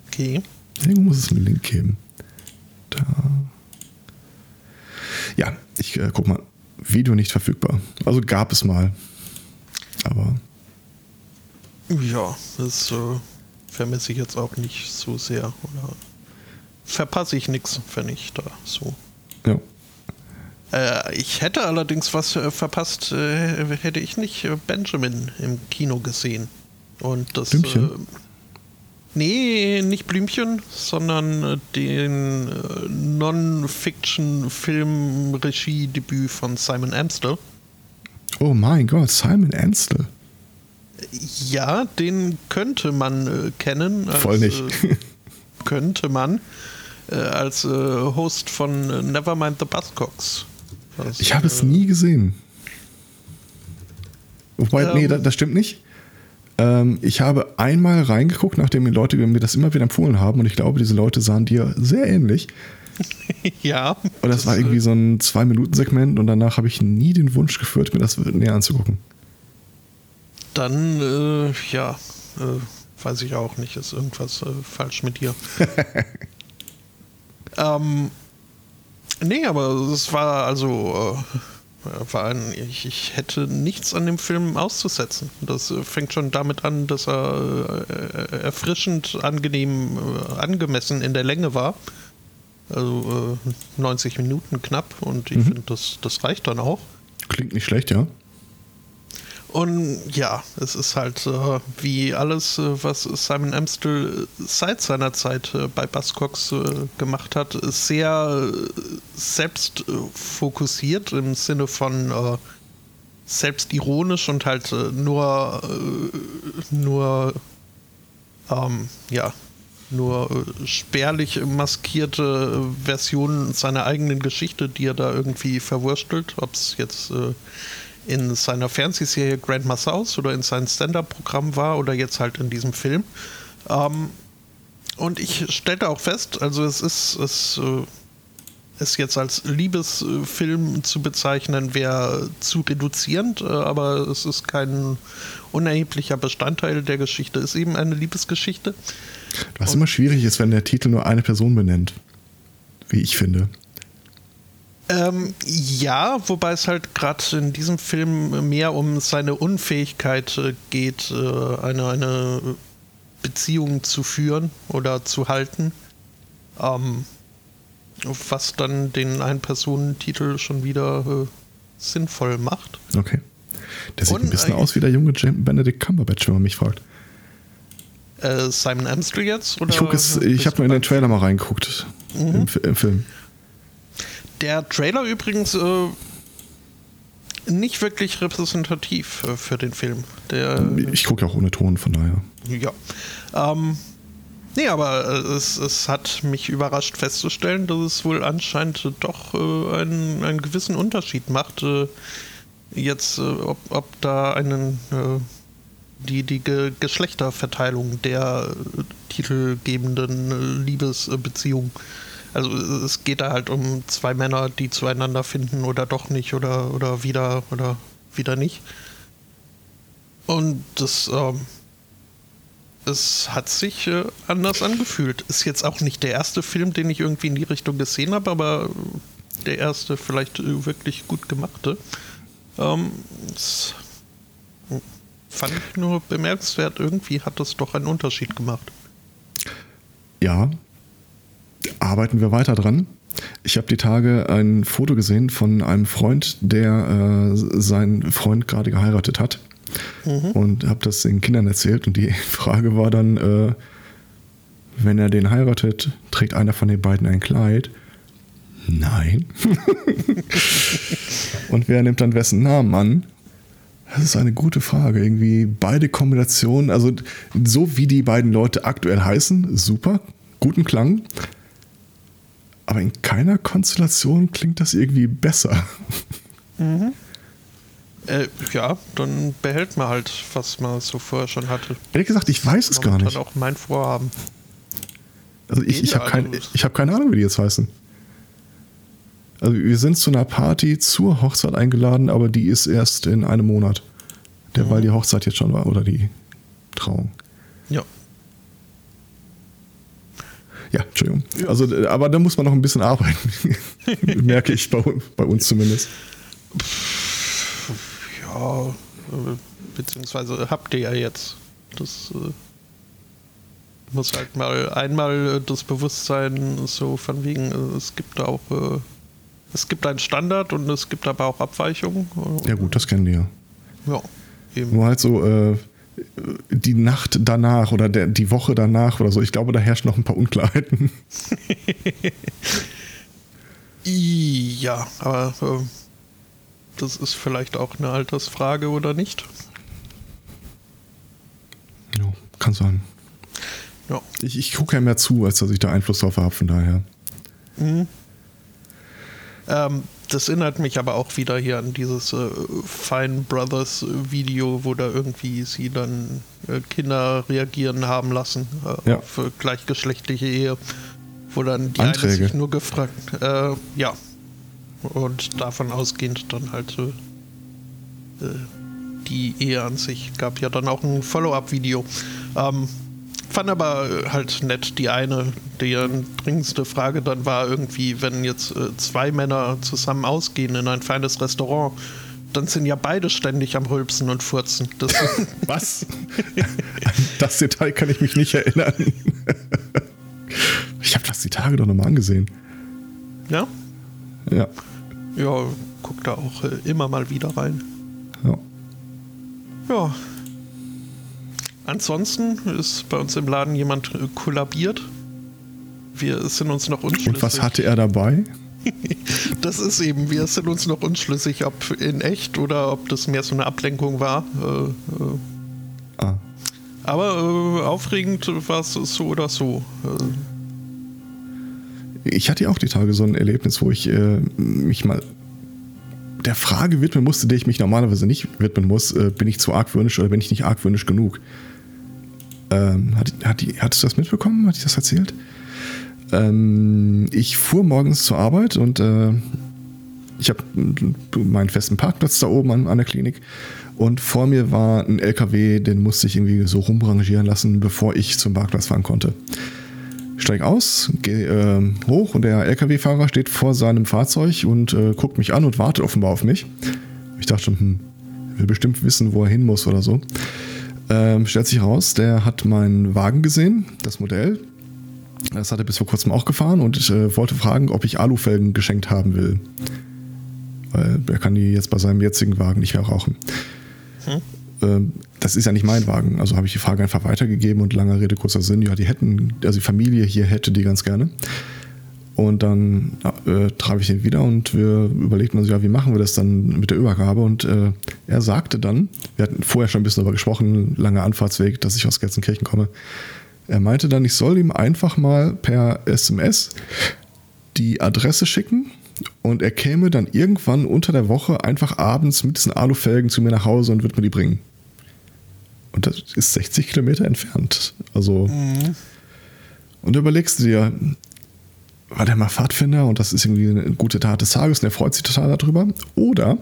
Okay. Irgendwo muss es einen Link geben. Da. Ja, ich äh, guck mal. Video nicht verfügbar. Also gab es mal. Aber. Ja, das äh, vermisse ich jetzt auch nicht so sehr. Oder verpasse ich nichts, wenn ich da so. Ja. Äh, ich hätte allerdings was äh, verpasst, äh, hätte ich nicht Benjamin im Kino gesehen. Und das. Blümchen? Nee, nicht Blümchen, sondern den Non-Fiction-Film-Regie-Debüt von Simon Amstel. Oh mein Gott, Simon Amstel. Ja, den könnte man kennen. Als, Voll nicht. könnte man als Host von Nevermind the Buzzcocks. Das, ich habe es nie gesehen. Wobei, ähm, nee, das, das, stimmt nicht. Ähm, ich habe einmal reingeguckt, nachdem die Leute mir das immer wieder empfohlen haben und ich glaube, diese Leute sahen dir sehr ähnlich. ja. Und das, das war irgendwie so ein Zwei-Minuten-Segment und danach habe ich nie den Wunsch geführt, mir das näher anzugucken. Dann, äh, ja, äh, weiß ich auch nicht, ist irgendwas äh, falsch mit dir. ähm, Nee, aber es war also. Äh, war ein, ich, ich, hätte nichts an dem Film auszusetzen. Das äh, fängt schon damit an, dass er äh, erfrischend, angenehm, äh, angemessen in der Länge war. Also 90 Minuten knapp und ich mhm. finde, das, das reicht dann auch. Klingt nicht schlecht, ja. Und ja, es ist halt äh, wie alles, äh, was Simon Amstel seit seiner Zeit äh, bei Buzzcocks äh, gemacht hat, sehr äh, selbstfokussiert im Sinne von äh, selbstironisch und halt nur, nur, ähm, ja, nur spärlich maskierte Versionen seiner eigenen Geschichte, die er da irgendwie verwurstelt, ob es jetzt in seiner Fernsehserie Grandma House oder in seinem Stand-Up-Programm war oder jetzt halt in diesem Film. Ähm, und ich stellte auch fest, also es ist, es äh, es jetzt als Liebesfilm zu bezeichnen, wäre zu reduzierend, äh, aber es ist kein unerheblicher Bestandteil der Geschichte, es ist eben eine Liebesgeschichte. Was Und immer schwierig ist, wenn der Titel nur eine Person benennt, wie ich finde. Ähm, ja, wobei es halt gerade in diesem Film mehr um seine Unfähigkeit äh, geht, äh, eine, eine Beziehung zu führen oder zu halten. Ähm, was dann den Ein-Personen-Titel schon wieder äh, sinnvoll macht. Okay. Der sieht Und, ein bisschen aus wie der junge Benedict Cumberbatch, wenn man mich fragt. Äh, Simon Amstel jetzt? Oder ich ich habe nur in den Trailer mal reingeguckt. Mhm. Im, Im Film. Der Trailer übrigens äh, nicht wirklich repräsentativ äh, für den Film. Der, ich gucke ja auch ohne Ton, von daher. Ja. Ähm, nee, aber äh, es, es hat mich überrascht festzustellen, dass es wohl anscheinend doch äh, einen, einen gewissen Unterschied macht. Äh, jetzt, äh, ob, ob da einen die, die Ge Geschlechterverteilung der titelgebenden Liebesbeziehung also es geht da halt um zwei Männer, die zueinander finden oder doch nicht oder, oder wieder oder wieder nicht. Und das, ähm, es hat sich äh, anders angefühlt. Ist jetzt auch nicht der erste Film, den ich irgendwie in die Richtung gesehen habe, aber der erste vielleicht äh, wirklich gut gemachte. Ähm, das fand ich nur bemerkenswert. Irgendwie hat das doch einen Unterschied gemacht. Ja, arbeiten wir weiter dran. Ich habe die Tage ein Foto gesehen von einem Freund, der äh, seinen Freund gerade geheiratet hat. Mhm. Und habe das den Kindern erzählt. Und die Frage war dann, äh, wenn er den heiratet, trägt einer von den beiden ein Kleid? Nein. und wer nimmt dann wessen Namen an? Das ist eine gute Frage. Irgendwie beide Kombinationen, also so wie die beiden Leute aktuell heißen, super, guten Klang. Aber in keiner Konstellation klingt das irgendwie besser. Mhm. Äh, ja, dann behält man halt, was man so vorher schon hatte. Ehrlich gesagt, ich weiß es gar nicht. Das auch mein Vorhaben. Also ich, ich habe kein, hab keine Ahnung, wie die jetzt heißen. Also wir sind zu einer Party zur Hochzeit eingeladen, aber die ist erst in einem Monat. Der, mhm. Weil die Hochzeit jetzt schon war oder die Trauung. Ja. Ja, Entschuldigung. Also, äh, aber da muss man noch ein bisschen arbeiten. Merke ich bei, bei, uns zumindest. Ja, äh, beziehungsweise habt ihr ja jetzt. Das äh, muss halt mal einmal das Bewusstsein so von wegen, es gibt auch, es gibt einen Standard und es gibt aber auch Abweichungen. Ja gut, das kennen die ja. Ja, eben. Nur halt so, äh, die Nacht danach oder der, die Woche danach oder so. Ich glaube, da herrschen noch ein paar Unklarheiten. ja, aber äh, das ist vielleicht auch eine Altersfrage oder nicht? Ja, kann sein. Ja. Ich, ich gucke ja mehr zu, als dass ich da Einfluss drauf habe, von daher. Mhm. Ähm, das erinnert mich aber auch wieder hier an dieses äh, Fine Brothers Video, wo da irgendwie sie dann äh, Kinder reagieren haben lassen äh, ja. auf gleichgeschlechtliche Ehe, wo dann die Anträge. eine sich nur gefragt, äh, ja, und davon ausgehend dann halt äh, äh, die Ehe an sich gab ja dann auch ein Follow-up-Video. Ähm, fand aber äh, halt nett die eine, die dringendste Frage dann war irgendwie, wenn jetzt äh, zwei Männer zusammen ausgehen in ein feines Restaurant, dann sind ja beide ständig am Rülpsen und Furzen. Das Was? das Detail kann ich mich nicht erinnern. ich habe das die Tage doch nochmal angesehen. Ja? Ja. Ja, guck da auch äh, immer mal wieder rein. Ja. Ja. Ansonsten ist bei uns im Laden jemand kollabiert. Wir sind uns noch unschlüssig. Und was hatte er dabei? das ist eben, wir sind uns noch unschlüssig, ob in echt oder ob das mehr so eine Ablenkung war. Äh, äh. Ah. Aber äh, aufregend war es so oder so. Äh. Ich hatte ja auch die Tage so ein Erlebnis, wo ich äh, mich mal der Frage widmen musste, der ich mich normalerweise nicht widmen muss, äh, bin ich zu argwöhnisch oder bin ich nicht argwöhnisch genug? Ähm, hat, hat die, hattest du das mitbekommen? Hat ich das erzählt? Ähm, ich fuhr morgens zur Arbeit und äh, ich habe meinen festen Parkplatz da oben an, an der Klinik und vor mir war ein LKW, den musste ich irgendwie so rumrangieren lassen, bevor ich zum Parkplatz fahren konnte. Steig aus, gehe äh, hoch und der LKW-Fahrer steht vor seinem Fahrzeug und äh, guckt mich an und wartet offenbar auf mich. Ich dachte schon, hm, will bestimmt wissen, wo er hin muss oder so. Ähm, stellt sich raus, der hat meinen Wagen gesehen, das Modell, das hat er bis vor kurzem auch gefahren und ich äh, wollte fragen, ob ich Alufelgen geschenkt haben will. Weil er kann die jetzt bei seinem jetzigen Wagen nicht mehr rauchen. Hm? Ähm, das ist ja nicht mein Wagen. Also habe ich die Frage einfach weitergegeben und langer Rede, kurzer Sinn. Ja, die hätten, also die Familie hier hätte die ganz gerne. Und dann äh, traf ich den wieder und wir überlegten uns, ja, wie machen wir das dann mit der Übergabe? Und äh, er sagte dann, wir hatten vorher schon ein bisschen darüber gesprochen, langer Anfahrtsweg, dass ich aus Gelsenkirchen komme. Er meinte dann, ich soll ihm einfach mal per SMS die Adresse schicken und er käme dann irgendwann unter der Woche einfach abends mit diesen Alufelgen zu mir nach Hause und wird mir die bringen. Und das ist 60 Kilometer entfernt. Also. Mhm. Und du überlegst dir, war der mal Pfadfinder und das ist irgendwie eine gute Tat des Tages und er freut sich total darüber. Oder,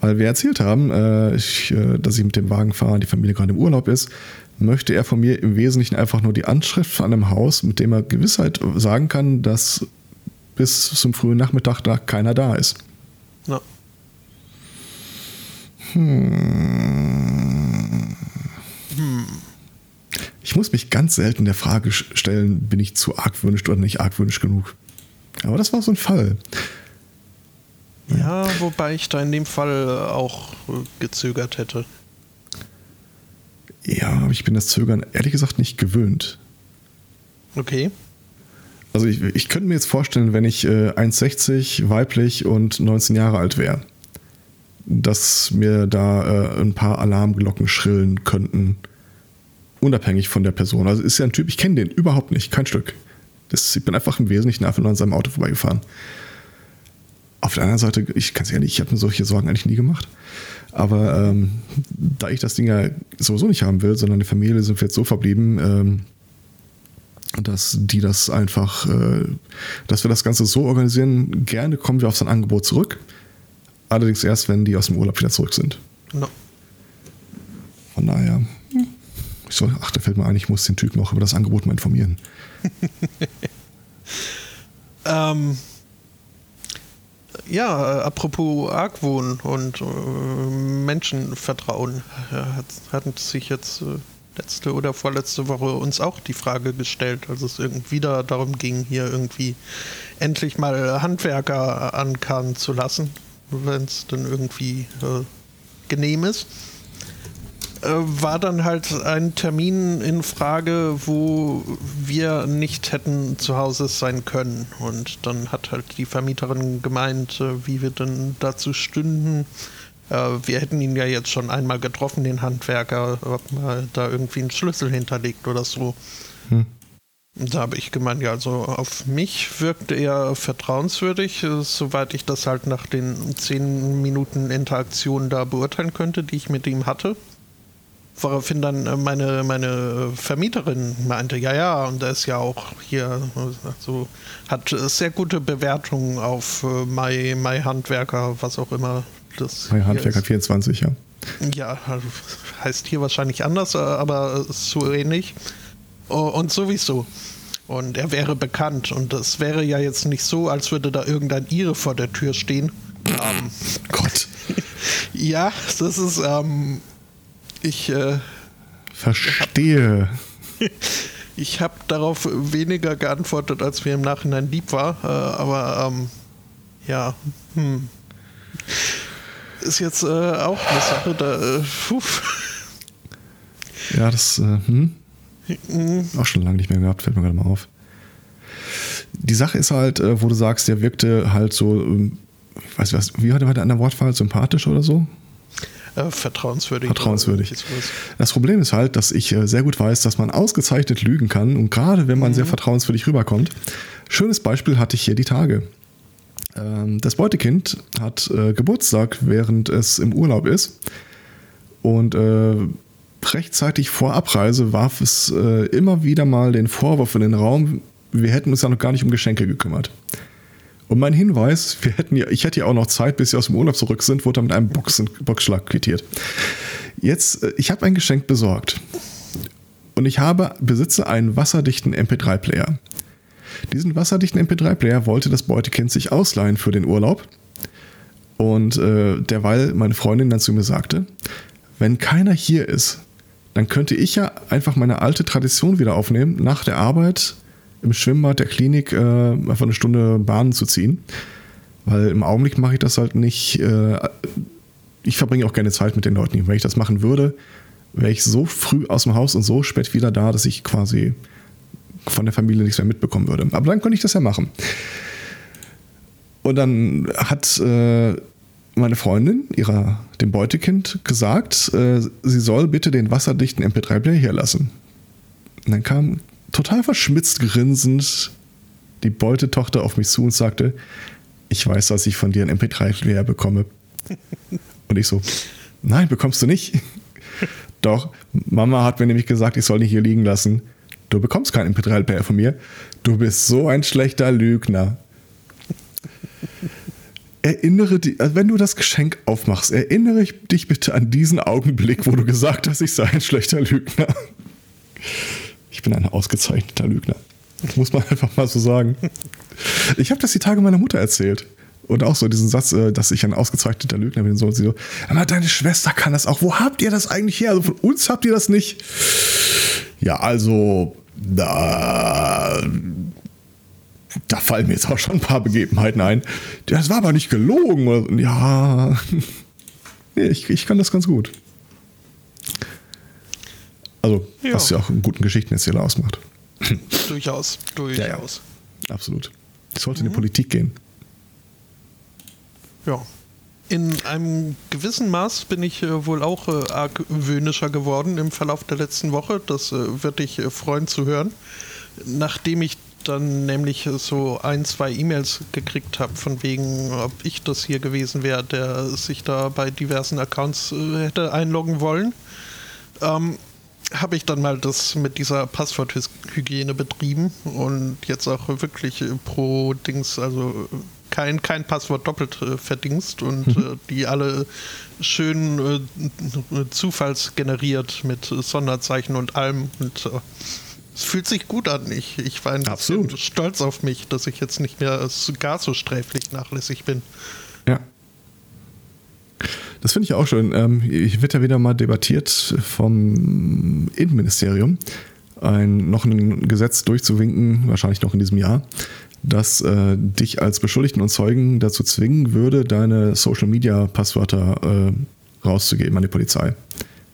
weil wir erzählt haben, äh, ich, äh, dass ich mit dem Wagen fahre, die Familie gerade im Urlaub ist, möchte er von mir im Wesentlichen einfach nur die Anschrift von einem Haus, mit dem er Gewissheit sagen kann, dass bis zum frühen Nachmittag da keiner da ist. Ja. Hm. Hm. Ich muss mich ganz selten der Frage stellen, bin ich zu argwöhnisch oder nicht argwöhnisch genug? Aber das war so ein Fall. Ja, wobei ich da in dem Fall auch gezögert hätte. Ja, aber ich bin das Zögern ehrlich gesagt nicht gewöhnt. Okay. Also ich, ich könnte mir jetzt vorstellen, wenn ich äh, 1,60 weiblich und 19 Jahre alt wäre, dass mir da äh, ein paar Alarmglocken schrillen könnten, unabhängig von der Person. Also ist ja ein Typ, ich kenne den überhaupt nicht, kein Stück. Das, ich bin einfach im Wesentlichen einfach nur an seinem Auto vorbeigefahren. Auf der anderen Seite, ich kann es ehrlich, ich habe mir solche Sorgen eigentlich nie gemacht. Aber ähm, da ich das Ding ja sowieso nicht haben will, sondern die Familie sind wir jetzt so verblieben, ähm, dass die das einfach, äh, dass wir das Ganze so organisieren. Gerne kommen wir auf sein Angebot zurück. Allerdings erst, wenn die aus dem Urlaub wieder zurück sind. No. Von daher, ich soll, ach, da fällt mir ein, ich muss den Typen auch über das Angebot mal informieren. ähm, ja, äh, apropos Argwohn und äh, Menschenvertrauen, hat, hat sich jetzt äh, letzte oder vorletzte Woche uns auch die Frage gestellt, als es irgendwie wieder darum ging, hier irgendwie endlich mal Handwerker ankarren zu lassen, wenn es dann irgendwie äh, genehm ist. Äh, war dann halt ein Termin in Frage, wo wir nicht hätten zu Hause sein können. Und dann hat halt die Vermieterin gemeint, äh, wie wir denn dazu stünden. Äh, wir hätten ihn ja jetzt schon einmal getroffen, den Handwerker, ob man da irgendwie einen Schlüssel hinterlegt oder so. Hm. Da habe ich gemeint, ja, also auf mich wirkte er vertrauenswürdig, soweit ich das halt nach den zehn Minuten Interaktion da beurteilen könnte, die ich mit ihm hatte. Woraufhin dann äh, meine, meine Vermieterin meinte, ja, ja, und er ist ja auch hier, also hat sehr gute Bewertungen auf äh, My, My Handwerker, was auch immer das My Handwerker 24, ja. Ja, also heißt hier wahrscheinlich anders, äh, aber so ähnlich. Und sowieso. Und er wäre bekannt. Und das wäre ja jetzt nicht so, als würde da irgendein Ire vor der Tür stehen. Ähm, Gott. ja, das ist ähm, ich äh, verstehe. Ich habe darauf weniger geantwortet, als mir im Nachhinein lieb war. Äh, aber ähm, ja, hm. ist jetzt äh, auch eine Sache, da. Äh, ja, das äh, hm? mhm. auch schon lange nicht mehr gehabt, fällt mir gerade mal auf. Die Sache ist halt, äh, wo du sagst, der wirkte halt so, ähm, weiß was, wie war der andere Wortfall, sympathisch oder so? Äh, vertrauenswürdig. Vertrauenswürdig. Das Problem ist halt, dass ich äh, sehr gut weiß, dass man ausgezeichnet lügen kann und gerade wenn man mhm. sehr vertrauenswürdig rüberkommt. Schönes Beispiel hatte ich hier die Tage. Ähm, das Beutekind hat äh, Geburtstag, während es im Urlaub ist. Und äh, rechtzeitig vor Abreise warf es äh, immer wieder mal den Vorwurf in den Raum, wir hätten uns ja noch gar nicht um Geschenke gekümmert. Und mein Hinweis, wir hätten ja, ich hätte ja auch noch Zeit, bis sie aus dem Urlaub zurück sind, wurde mit einem Boxen, Boxschlag quittiert. Jetzt, äh, ich habe ein Geschenk besorgt. Und ich habe, besitze einen wasserdichten MP3-Player. Diesen wasserdichten MP3-Player wollte das Beutekind sich ausleihen für den Urlaub. Und äh, derweil meine Freundin dann zu mir sagte, wenn keiner hier ist, dann könnte ich ja einfach meine alte Tradition wieder aufnehmen, nach der Arbeit im Schwimmbad der Klinik äh, einfach eine Stunde Bahnen zu ziehen. Weil im Augenblick mache ich das halt nicht. Äh, ich verbringe auch keine Zeit mit den Leuten. Wenn ich das machen würde, wäre ich so früh aus dem Haus und so spät wieder da, dass ich quasi von der Familie nichts mehr mitbekommen würde. Aber dann könnte ich das ja machen. Und dann hat äh, meine Freundin ihrer, dem Beutekind gesagt, äh, sie soll bitte den wasserdichten MP3-Player hier lassen. Und dann kam total verschmitzt grinsend die Beutetochter auf mich zu und sagte, ich weiß, dass ich von dir einen MP3-Player bekomme. Und ich so, nein, bekommst du nicht. Doch, Mama hat mir nämlich gesagt, ich soll nicht hier liegen lassen. Du bekommst keinen MP3-Player von mir. Du bist so ein schlechter Lügner. Erinnere dich, also wenn du das Geschenk aufmachst, erinnere dich bitte an diesen Augenblick, wo du gesagt hast, ich sei ein schlechter Lügner. Ich bin ein ausgezeichneter Lügner. Das muss man einfach mal so sagen. Ich habe das die Tage meiner Mutter erzählt. Und auch so diesen Satz, äh, dass ich ein ausgezeichneter Lügner bin. Und sie so, aber deine Schwester kann das auch. Wo habt ihr das eigentlich her? Also von uns habt ihr das nicht. Ja, also, da, da fallen mir jetzt auch schon ein paar Begebenheiten ein. Das war aber nicht gelogen. Ja, ich, ich kann das ganz gut. Also, ja. was ja auch einen guten Geschichtenerzähler ausmacht. Durchaus, durchaus. Ja, ja. Absolut. Ich sollte mhm. in die mhm. Politik gehen. Ja. In einem gewissen Maß bin ich äh, wohl auch äh, argwöhnischer geworden im Verlauf der letzten Woche. Das äh, wird dich äh, freuen zu hören. Nachdem ich dann nämlich so ein, zwei E-Mails gekriegt habe, von wegen, ob ich das hier gewesen wäre, der sich da bei diversen Accounts äh, hätte einloggen wollen. Ähm, habe ich dann mal das mit dieser Passworthygiene betrieben und jetzt auch wirklich pro Dings, also kein, kein Passwort doppelt äh, verdingst und mhm. äh, die alle schön äh, zufallsgeneriert mit Sonderzeichen und allem. Und es fühlt sich gut an. Ich, ich war ein Absolut. bisschen stolz auf mich, dass ich jetzt nicht mehr gar so sträflich nachlässig bin. Ja. Das finde ich auch schön. Ähm, wird ja wieder mal debattiert vom Innenministerium, ein, noch ein Gesetz durchzuwinken, wahrscheinlich noch in diesem Jahr, das äh, dich als Beschuldigten und Zeugen dazu zwingen würde, deine Social-Media-Passwörter äh, rauszugeben an die Polizei.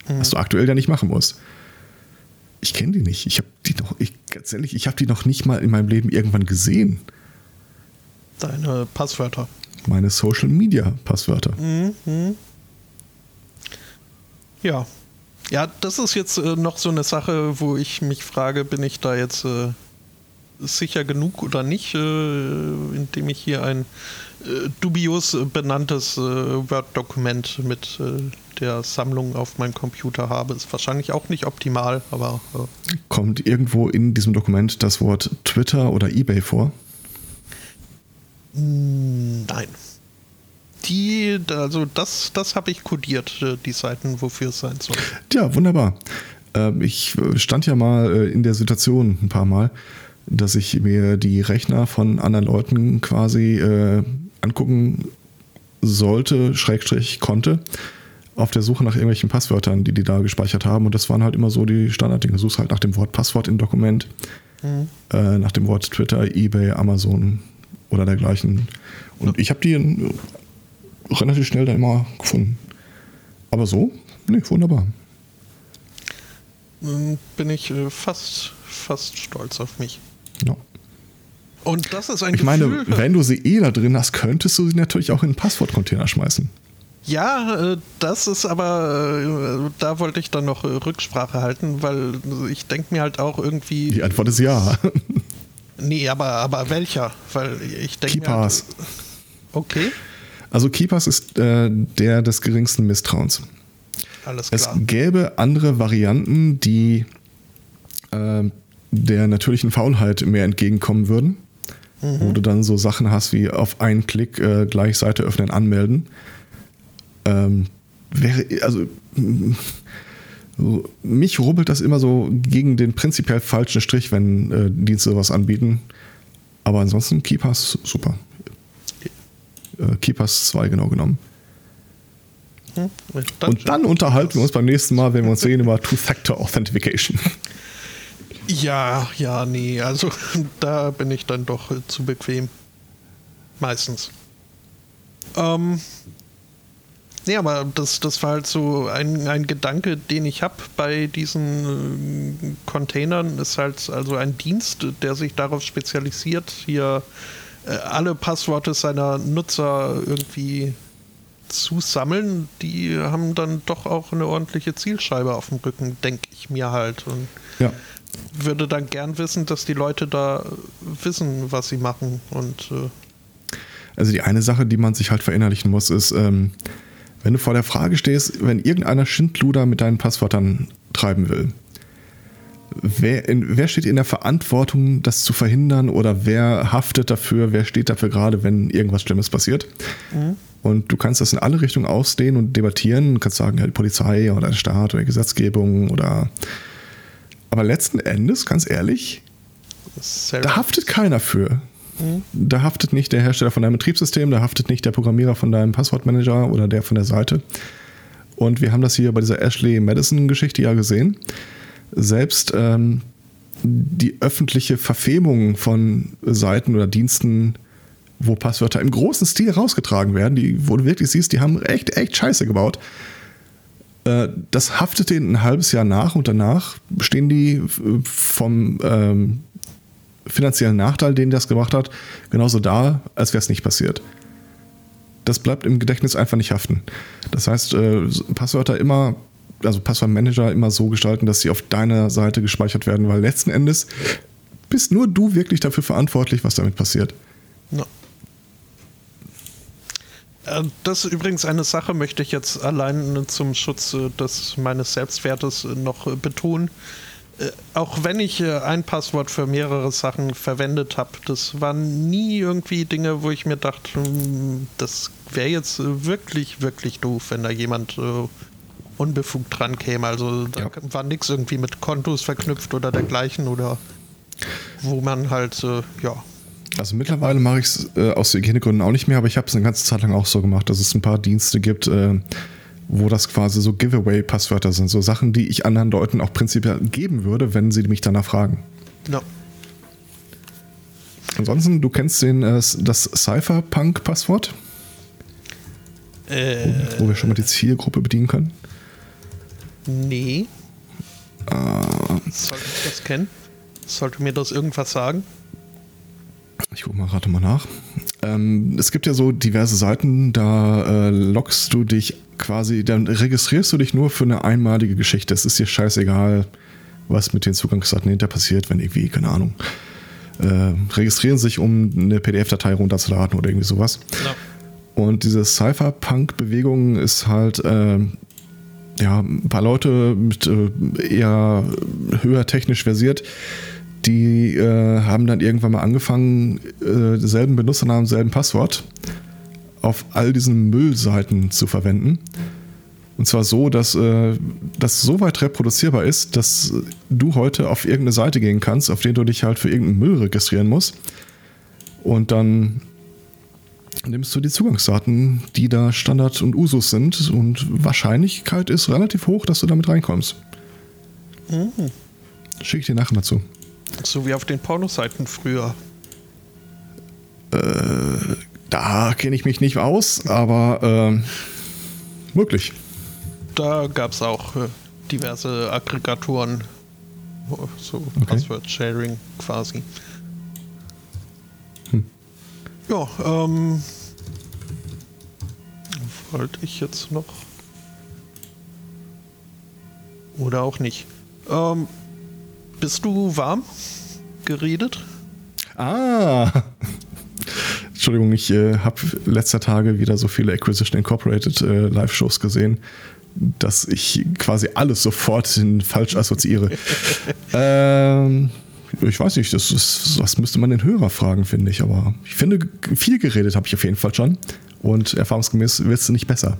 Mhm. Was du aktuell ja nicht machen musst. Ich kenne die nicht. Ich habe die noch, ich, ganz ehrlich, ich habe die noch nicht mal in meinem Leben irgendwann gesehen. Deine Passwörter. Meine Social Media Passwörter. Mhm. Ja. Ja, das ist jetzt äh, noch so eine Sache, wo ich mich frage, bin ich da jetzt äh, sicher genug oder nicht, äh, indem ich hier ein äh, dubios benanntes äh, Word-Dokument mit äh, der Sammlung auf meinem Computer habe. Ist wahrscheinlich auch nicht optimal, aber. Kommt irgendwo in diesem Dokument das Wort Twitter oder eBay vor? Nein die, also das, das habe ich kodiert, äh, die Seiten, wofür es sein soll. Ja, wunderbar. Ähm, ich äh, stand ja mal äh, in der Situation ein paar Mal, dass ich mir die Rechner von anderen Leuten quasi angucken sollte, Schrägstrich konnte, auf der Suche nach irgendwelchen Passwörtern, die die da gespeichert haben. Und das waren halt immer so die Standarddinge. Du suchst halt nach dem Wort Passwort im Dokument, mhm. nach dem Wort Twitter, eBay, Amazon oder dergleichen. Und ich habe die relativ schnell dann immer gefunden. Aber so, nee, wunderbar. Bin ich äh, fast, fast stolz auf mich. Ja. Und das ist ein Ich Gefühl, meine, wenn du sie eh da drin hast, könntest du sie natürlich auch in einen Passwortcontainer schmeißen. Ja, äh, das ist aber, äh, da wollte ich dann noch Rücksprache halten, weil ich denke mir halt auch irgendwie. Die Antwort ist ja. Nee, aber, aber welcher? Weil ich denke mir. Halt, Keepers. okay, Also Keepers ist äh, der des geringsten Misstrauens. alles Es klar. gäbe andere Varianten, die äh, der natürlichen Faulheit mehr entgegenkommen würden. Wo du dann so Sachen hast wie auf einen Klick äh, gleich Seite öffnen, anmelden. Ähm, wäre, also so, mich rubbelt das immer so gegen den prinzipiell falschen Strich, wenn äh, Dienste was anbieten. Aber ansonsten Keepers super. Äh, Keepers 2 genau genommen. Hm? Und dann unterhalten wir uns beim nächsten Mal, wenn wir uns sehen, über Two-Factor Authentication. Ja, ja, nee, also da bin ich dann doch zu bequem. Meistens. Ähm. Nee, aber das, das war halt so ein, ein Gedanke, den ich habe bei diesen äh, Containern, ist halt also ein Dienst, der sich darauf spezialisiert, hier äh, alle Passworte seiner Nutzer irgendwie zu sammeln. Die haben dann doch auch eine ordentliche Zielscheibe auf dem Rücken, denke ich mir halt. Und Ja. würde dann gern wissen, dass die Leute da wissen, was sie machen. Und äh, Also die eine Sache, die man sich halt verinnerlichen muss, ist, ähm, wenn du vor der Frage stehst, wenn irgendeiner Schindluder mit deinen Passwörtern treiben will, wer, in, wer steht in der Verantwortung, das zu verhindern oder wer haftet dafür, wer steht dafür gerade, wenn irgendwas Schlimmes passiert? Und du kannst das in alle Richtungen ausdehnen und debattieren. Du kannst sagen, ja, die Polizei oder der Staat oder die Gesetzgebung oder. Aber letzten Endes, ganz ehrlich, da haftet keiner für. Da haftet nicht der Hersteller von deinem Betriebssystem, da haftet nicht der Programmierer von deinem Passwortmanager oder der von der Seite. Und wir haben das hier bei dieser Ashley Madison-Geschichte ja gesehen. Selbst ähm, die öffentliche Verfemung von Seiten oder Diensten, wo Passwörter im großen Stil rausgetragen werden, die, wo du wirklich siehst, die haben echt, echt Scheiße gebaut. Äh, Das haftet denen ein halbes Jahr nach und danach stehen die äh, vom ähm, finanziellen Nachteil, den das gebracht hat, genauso da, als wäre es nicht passiert. Das bleibt im Gedächtnis einfach nicht haften. Das heißt, äh, Passwörter immer, also Passwortmanager immer so gestalten, dass sie auf deiner Seite gespeichert werden, weil letzten Endes bist nur du wirklich dafür verantwortlich, was damit passiert. Ja. Äh, Das ist übrigens eine Sache, möchte ich jetzt allein zum Schutz äh, des meines Selbstwertes äh, noch betonen. Äh, Auch wenn ich äh, ein Passwort für mehrere Sachen verwendet habe, das waren nie irgendwie Dinge, wo ich mir dachte, hm, das wäre jetzt äh, wirklich, wirklich doof, wenn da jemand unbefugt dran käme. Also da Ja. war nichts irgendwie mit Kontos verknüpft oder dergleichen oder wo man halt, ja, Also mittlerweile mache ich es aus Hygienegründen auch nicht mehr, aber ich habe es eine ganze Zeit lang auch so gemacht, dass es ein paar Dienste gibt, äh, wo das quasi so Giveaway-Passwörter sind. So Sachen, die ich anderen Leuten auch prinzipiell geben würde, wenn sie mich danach fragen. ja. Ansonsten, du kennst den, äh, das Cypherpunk-Passwort, Äh, wo wir schon mal die Zielgruppe bedienen können. Nee. Äh, Sollte ich das kennen? Sollte mir das irgendwas sagen? Ich gucke mal gerade mal nach. Ähm, es gibt ja so diverse Seiten, da äh, loggst du dich quasi, dann registrierst du dich nur für eine einmalige Geschichte. Es ist dir scheißegal, was mit den Zugangsdaten hinter passiert, wenn irgendwie, keine Ahnung, äh, registrieren sich, um eine PDF-Datei runterzuladen oder irgendwie sowas. Ja. Und diese Cypherpunk-Bewegung ist halt, äh, ja, ein paar Leute mit äh, eher höher technisch versiert, die äh, haben dann irgendwann mal angefangen, äh, selben Benutzernamen, selben Passwort auf all diesen Müllseiten zu verwenden. Und zwar so, dass äh, das so weit reproduzierbar ist, dass du heute auf irgendeine Seite gehen kannst, auf der du dich halt für irgendeinen Müll registrieren musst. Und dann nimmst du die Zugangsdaten, die da Standard und Usus sind. Und Wahrscheinlichkeit ist relativ hoch, dass du damit reinkommst. Schicke ich dir nachher mal zu. So wie auf den Pornoseiten früher. Da kenne ich mich nicht aus, aber ähm, möglich. Da gab es auch äh, diverse Aggregatoren, so okay. Password-Sharing quasi. Hm. Ja, ähm, wollte ich jetzt noch oder auch nicht. Ähm, bist du warm geredet? Ah. Entschuldigung, ich äh, habe letzter Tage wieder so viele Acquisition Incorporated äh, Live-Shows gesehen, dass ich quasi alles sofort in falsch assoziiere. ähm, ich weiß nicht, das, ist, das müsste man den Hörer fragen, finde ich. Aber ich finde, viel geredet habe ich auf jeden Fall schon. Und erfahrungsgemäß wird es nicht besser.